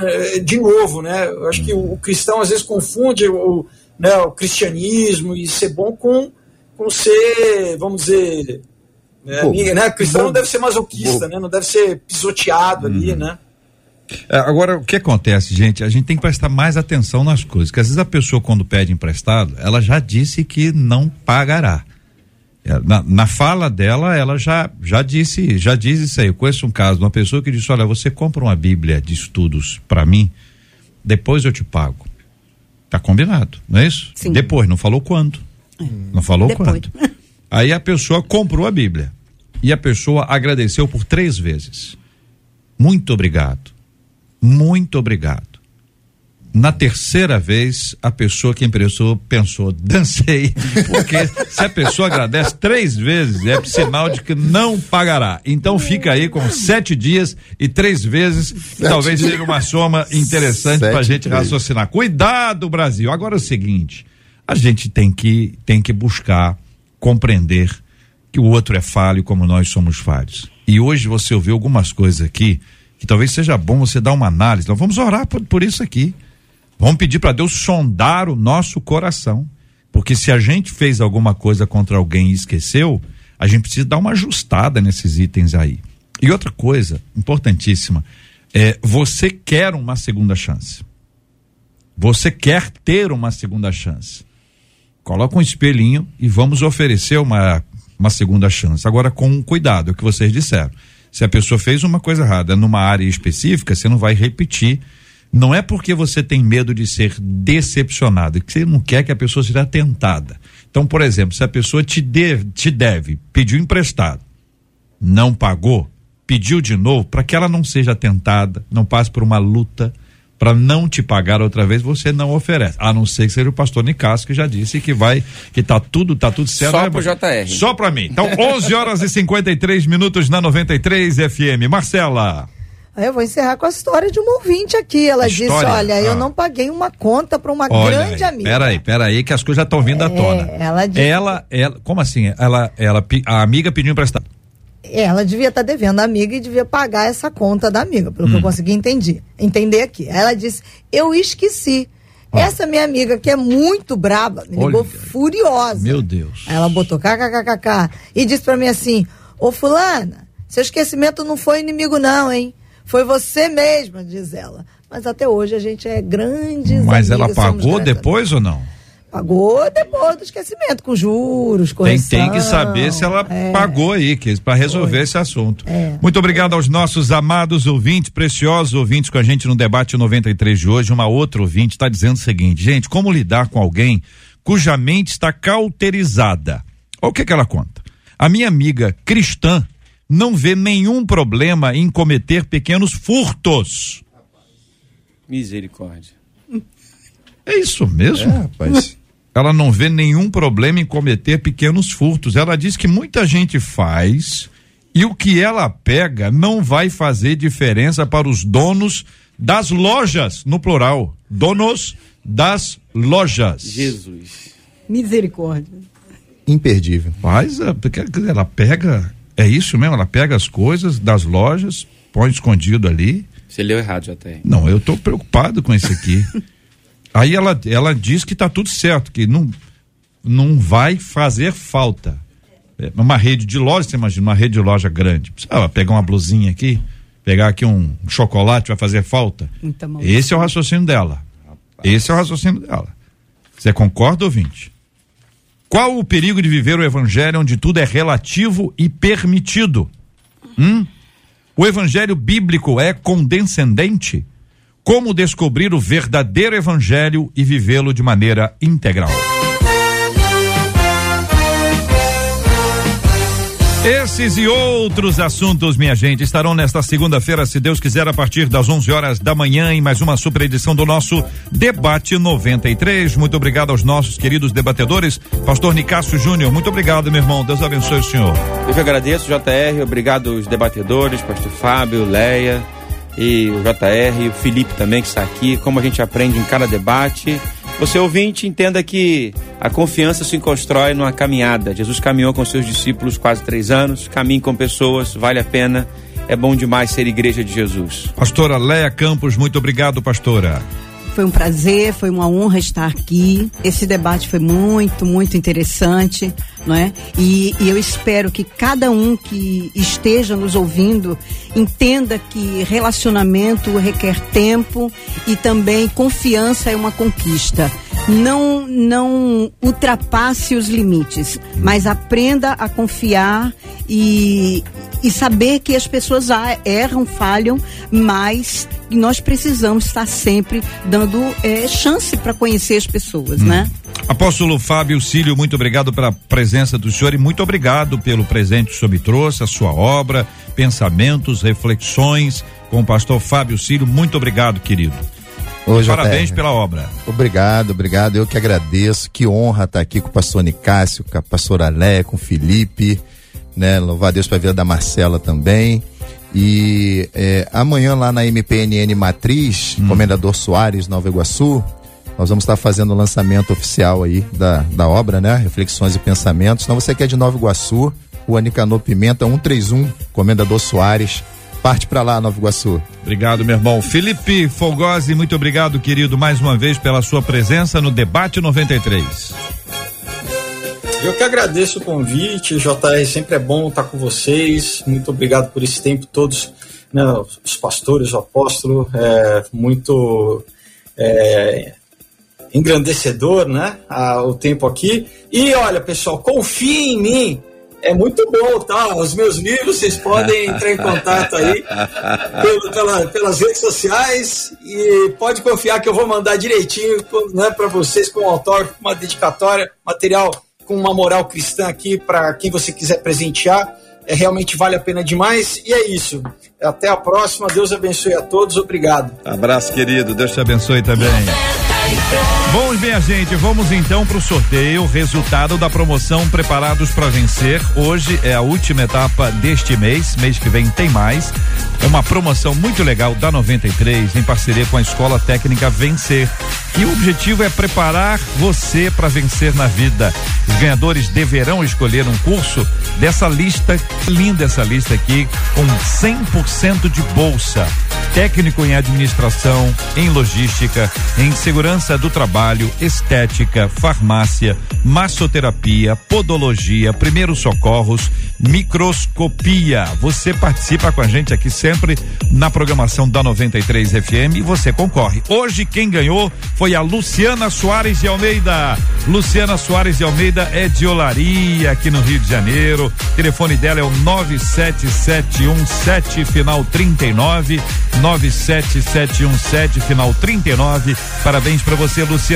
de novo, né? Eu acho que o, cristão às vezes confunde o, né, o cristianismo e ser bom com, com ser, vamos dizer, né, né? cristão não Bobo. deve ser masoquista, né? Não deve ser pisoteado ali, né? É, Agora, o que acontece, gente? A gente tem que prestar mais atenção nas coisas. Que às vezes a pessoa, quando pede emprestado, ela já disse que não pagará. É, Na, na fala dela, ela já, já disse, já diz isso aí. Eu conheço um caso de uma pessoa que disse: Olha, você compra uma Bíblia de estudos para mim, depois eu te pago. Tá combinado, não é isso? Sim. Depois, não falou quando. Não falou Depois. quando. Aí a pessoa comprou a Bíblia. E a pessoa agradeceu por três vezes. Muito obrigado. Muito obrigado. Na terceira vez, a pessoa que emprestou pensou, dancei. Porque se a pessoa agradece três vezes, é sinal de que não pagará. Então fica aí com sete dias e três vezes, que talvez seja uma soma interessante para a gente raciocinar. Cuidado, Brasil. Agora é o seguinte: a gente tem que, tem que buscar compreender que o outro é falho como nós somos falhos. E hoje você ouviu algumas coisas aqui que talvez seja bom você dar uma análise. Nós vamos orar por, por isso aqui. Vamos pedir para Deus sondar o nosso coração. Porque se a gente fez alguma coisa contra alguém e esqueceu, a gente precisa dar uma ajustada nesses itens aí. E outra coisa importantíssima, é você quer uma segunda chance. Você quer ter uma segunda chance. Coloca um espelhinho e vamos oferecer uma, uma segunda chance. Agora, com cuidado, é o que vocês disseram. Se a pessoa fez uma coisa errada numa área específica, você não vai repetir. Não é porque você tem medo de ser decepcionado, que você não quer que a pessoa seja tentada. Então, por exemplo, se a pessoa te deve, te deve pediu emprestado, não pagou, pediu de novo, para que ela não seja tentada, não passe por uma luta, para não te pagar outra vez, você não oferece. A não ser que seja o pastor Nicasso que já disse que vai, que tá tudo, tá tudo certo. Só né, pro? JR. Só para mim. Então, 11 horas e 53 minutos na 93 FM. Marcela. Aí eu vou encerrar com a história de uma ouvinte aqui. Ela disse: História? Olha, Ah. eu não paguei uma conta para uma Olha grande aí, amiga. Peraí, peraí, que as coisas já estão vindo à tona. ela disse- ela, ela, como assim? Ela, ela, a amiga pediu emprestado. Ela devia estar devendo a amiga e devia pagar essa conta da amiga, pelo Hum. que eu consegui entender, entender aqui. Aí Ela disse: Eu esqueci. Essa minha amiga, que é muito braba, me ligou Olha. furiosa. Meu Deus. Ela botou kkkk e disse pra mim assim: Ô Fulana, seu esquecimento não foi inimigo, não, hein? Foi você mesma, diz ela. Mas até hoje a gente é grandes Mas ela amigas, pagou depois ou não? Pagou depois do esquecimento, com juros, Tem, correção. tem que saber se ela é. pagou aí, que para resolver esse assunto. É. Muito obrigado aos nossos amados ouvintes, preciosos ouvintes com a gente no debate 93 de hoje. Uma outra ouvinte está dizendo o seguinte, gente, como lidar com alguém cuja mente está cauterizada? Olha o que, que ela conta. A minha amiga cristã não vê nenhum problema em cometer pequenos furtos. Misericórdia. É isso mesmo? É, rapaz. ela não vê nenhum problema em cometer pequenos furtos. Ela diz que muita gente faz e o que ela pega não vai fazer diferença para os donos das lojas, no plural. Donos das lojas. Jesus. Misericórdia. Imperdível. Faz, é, porque ela pega, é isso mesmo, ela pega as coisas das lojas, põe escondido ali. Você leu errado, JR. Não, eu estou preocupado com isso aqui. Aí ela, ela diz que está tudo certo, que não, não vai fazer falta. É uma rede de loja, você imagina, uma rede de loja grande. Precisava pegar uma blusinha aqui, pegar aqui um chocolate, vai fazer falta. Mão. Esse é o raciocínio dela. Esse é o raciocínio dela. Você concorda, ouvinte? Qual o perigo de viver o evangelho onde tudo é relativo e permitido? Hum? O evangelho bíblico é condescendente? Como descobrir o verdadeiro evangelho e vivê-lo de maneira integral? Esses e outros assuntos, minha gente, estarão nesta segunda-feira, se Deus quiser, a partir das 11 horas da manhã, em mais uma super edição do nosso Debate 93. Muito obrigado aos nossos queridos debatedores. Pastor Nicásio Júnior, muito obrigado, meu irmão. Deus abençoe o senhor. Eu que agradeço, JR. Obrigado aos debatedores, pastor Fábio, Leia e o JR o Felipe também que está aqui. Como a gente aprende em cada debate. Você ouvinte, entenda que a confiança se constrói numa caminhada. Jesus caminhou com seus discípulos quase três anos. Caminhe com pessoas, vale a pena. É bom demais ser igreja de Jesus. Pastora Leia Campos, muito obrigado, pastora. Foi um prazer, foi uma honra estar aqui. Esse debate foi muito, muito interessante, não é? E, e eu espero que cada um que esteja nos ouvindo entenda que relacionamento requer tempo e também confiança é uma conquista. Não, não ultrapasse os limites, mas aprenda a confiar e, e saber que as pessoas erram, falham, mas nós precisamos estar sempre dando eh, chance para conhecer as pessoas, né? Apóstolo Fábio Cílio, muito obrigado pela presença do senhor e muito obrigado pelo presente que o senhor me trouxe, a sua obra, pensamentos, reflexões com o pastor Fábio Cílio. Muito obrigado, querido. Ô, Parabéns pela obra. Obrigado, obrigado. Eu que agradeço. Que honra estar aqui com o pastor Nicásio, com a pastora Léa, com o Felipe, né? Louvar a Deus para a vida da Marcela também. E é, amanhã lá na MPNN Matriz, Comendador Soares, Nova Iguaçu, nós vamos estar fazendo o lançamento oficial aí da, da obra, né? Reflexões e pensamentos. Então você que é de Nova Iguaçu, o Anicanor Pimenta 131, Comendador Soares, parte para lá, Nova Iguaçu. Obrigado, meu irmão. Felipe Folgosi, muito obrigado, querido, mais uma vez pela sua presença no Debate 93. Eu que agradeço o convite, JR, sempre é bom estar com vocês. Muito obrigado por esse tempo todos, né, os pastores, o apóstolo, é muito é, engrandecedor, né, a- o tempo aqui. E olha, pessoal, confie em mim. É muito bom, tá? Os meus livros, vocês podem entrar em contato aí pelo- pela- pelas redes sociais e pode confiar que eu vou mandar direitinho né, para vocês com um autógrafo, uma dedicatória, material com uma moral cristã aqui para quem você quiser presentear. É, realmente vale a pena demais. E é isso. Até a próxima. Deus abençoe a todos. Obrigado. Abraço, querido. Deus te abençoe também. Bom, minha gente, vamos então para o sorteio. Resultado da promoção Preparados para Vencer. Hoje é a última etapa deste mês. Mês que vem tem mais. É uma promoção muito legal da 93 em parceria com a Escola Técnica Vencer. E o objetivo é preparar você para vencer na vida. Os ganhadores deverão escolher um curso dessa lista, linda essa lista aqui, com 100% de bolsa. técnico em administração, em logística, em segurança do trabalho, estética, farmácia, massoterapia, podologia, primeiros socorros, microscopia. Você participa com a gente aqui sempre na programação da 93 FM e você concorre. Hoje quem ganhou foi a Luciana Soares de Almeida. Luciana Soares de Almeida é de Olaria, aqui no Rio de Janeiro. O telefone dela é o 97717 final 39 97717 final 39. Parabéns para você, Luciana.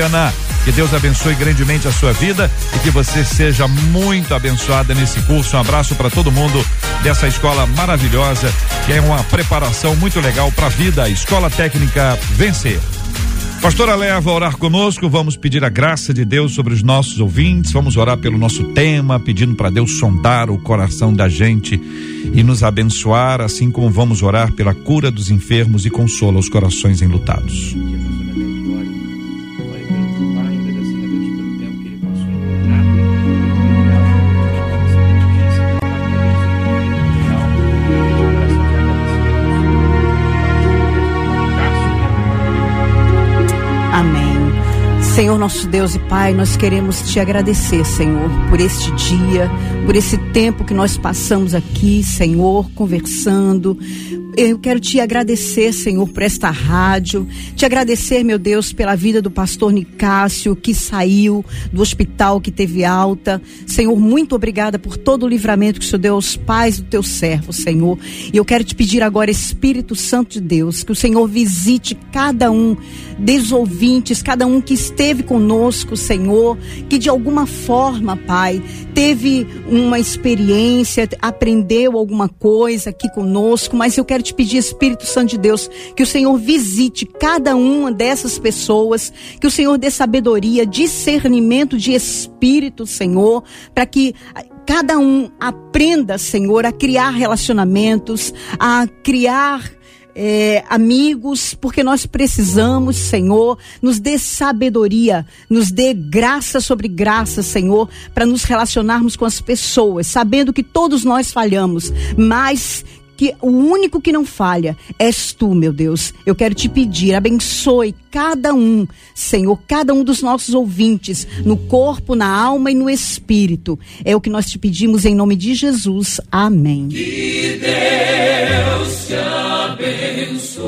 Que Deus abençoe grandemente a sua vida e que você seja muito abençoada nesse curso. Um abraço para todo mundo dessa escola maravilhosa, que é uma preparação muito legal para a vida, Escola Técnica Vencer. Pastora leva orar conosco, vamos pedir a graça de Deus sobre os nossos ouvintes, vamos orar pelo nosso tema, pedindo para Deus sondar o coração da gente e nos abençoar, assim como vamos orar pela cura dos enfermos e consola os corações enlutados. Senhor nosso Deus e Pai, nós queremos te agradecer, Senhor, por este dia, por esse tempo que nós passamos aqui, Senhor, conversando. Eu quero te agradecer, Senhor, por esta rádio. Te agradecer, meu Deus, pela vida do pastor Nicásio, que saiu do hospital, que teve alta. Senhor, muito obrigada por todo o livramento que o Senhor deu aos pais do teu servo, Senhor. E eu quero te pedir agora, Espírito Santo de Deus, que o Senhor visite cada um dos ouvintes, cada um que esteve conosco, Senhor, que de alguma forma, Pai, teve uma experiência, aprendeu alguma coisa aqui conosco, mas eu quero te pedir, Espírito Santo de Deus, que o Senhor visite cada uma dessas pessoas, que o Senhor dê sabedoria, discernimento de espírito, Senhor, para que cada um aprenda, Senhor, a criar relacionamentos, a criar é, amigos, porque nós precisamos, Senhor, nos dê sabedoria, nos dê graça sobre graça, Senhor, para nos relacionarmos com as pessoas, sabendo que todos nós falhamos, mas que o único que não falha és tu, meu Deus. Eu quero te pedir, abençoe cada um, Senhor, cada um dos nossos ouvintes, no corpo, na alma e no espírito. É o que nós te pedimos em nome de Jesus. Amém. Que Deus te abençoe.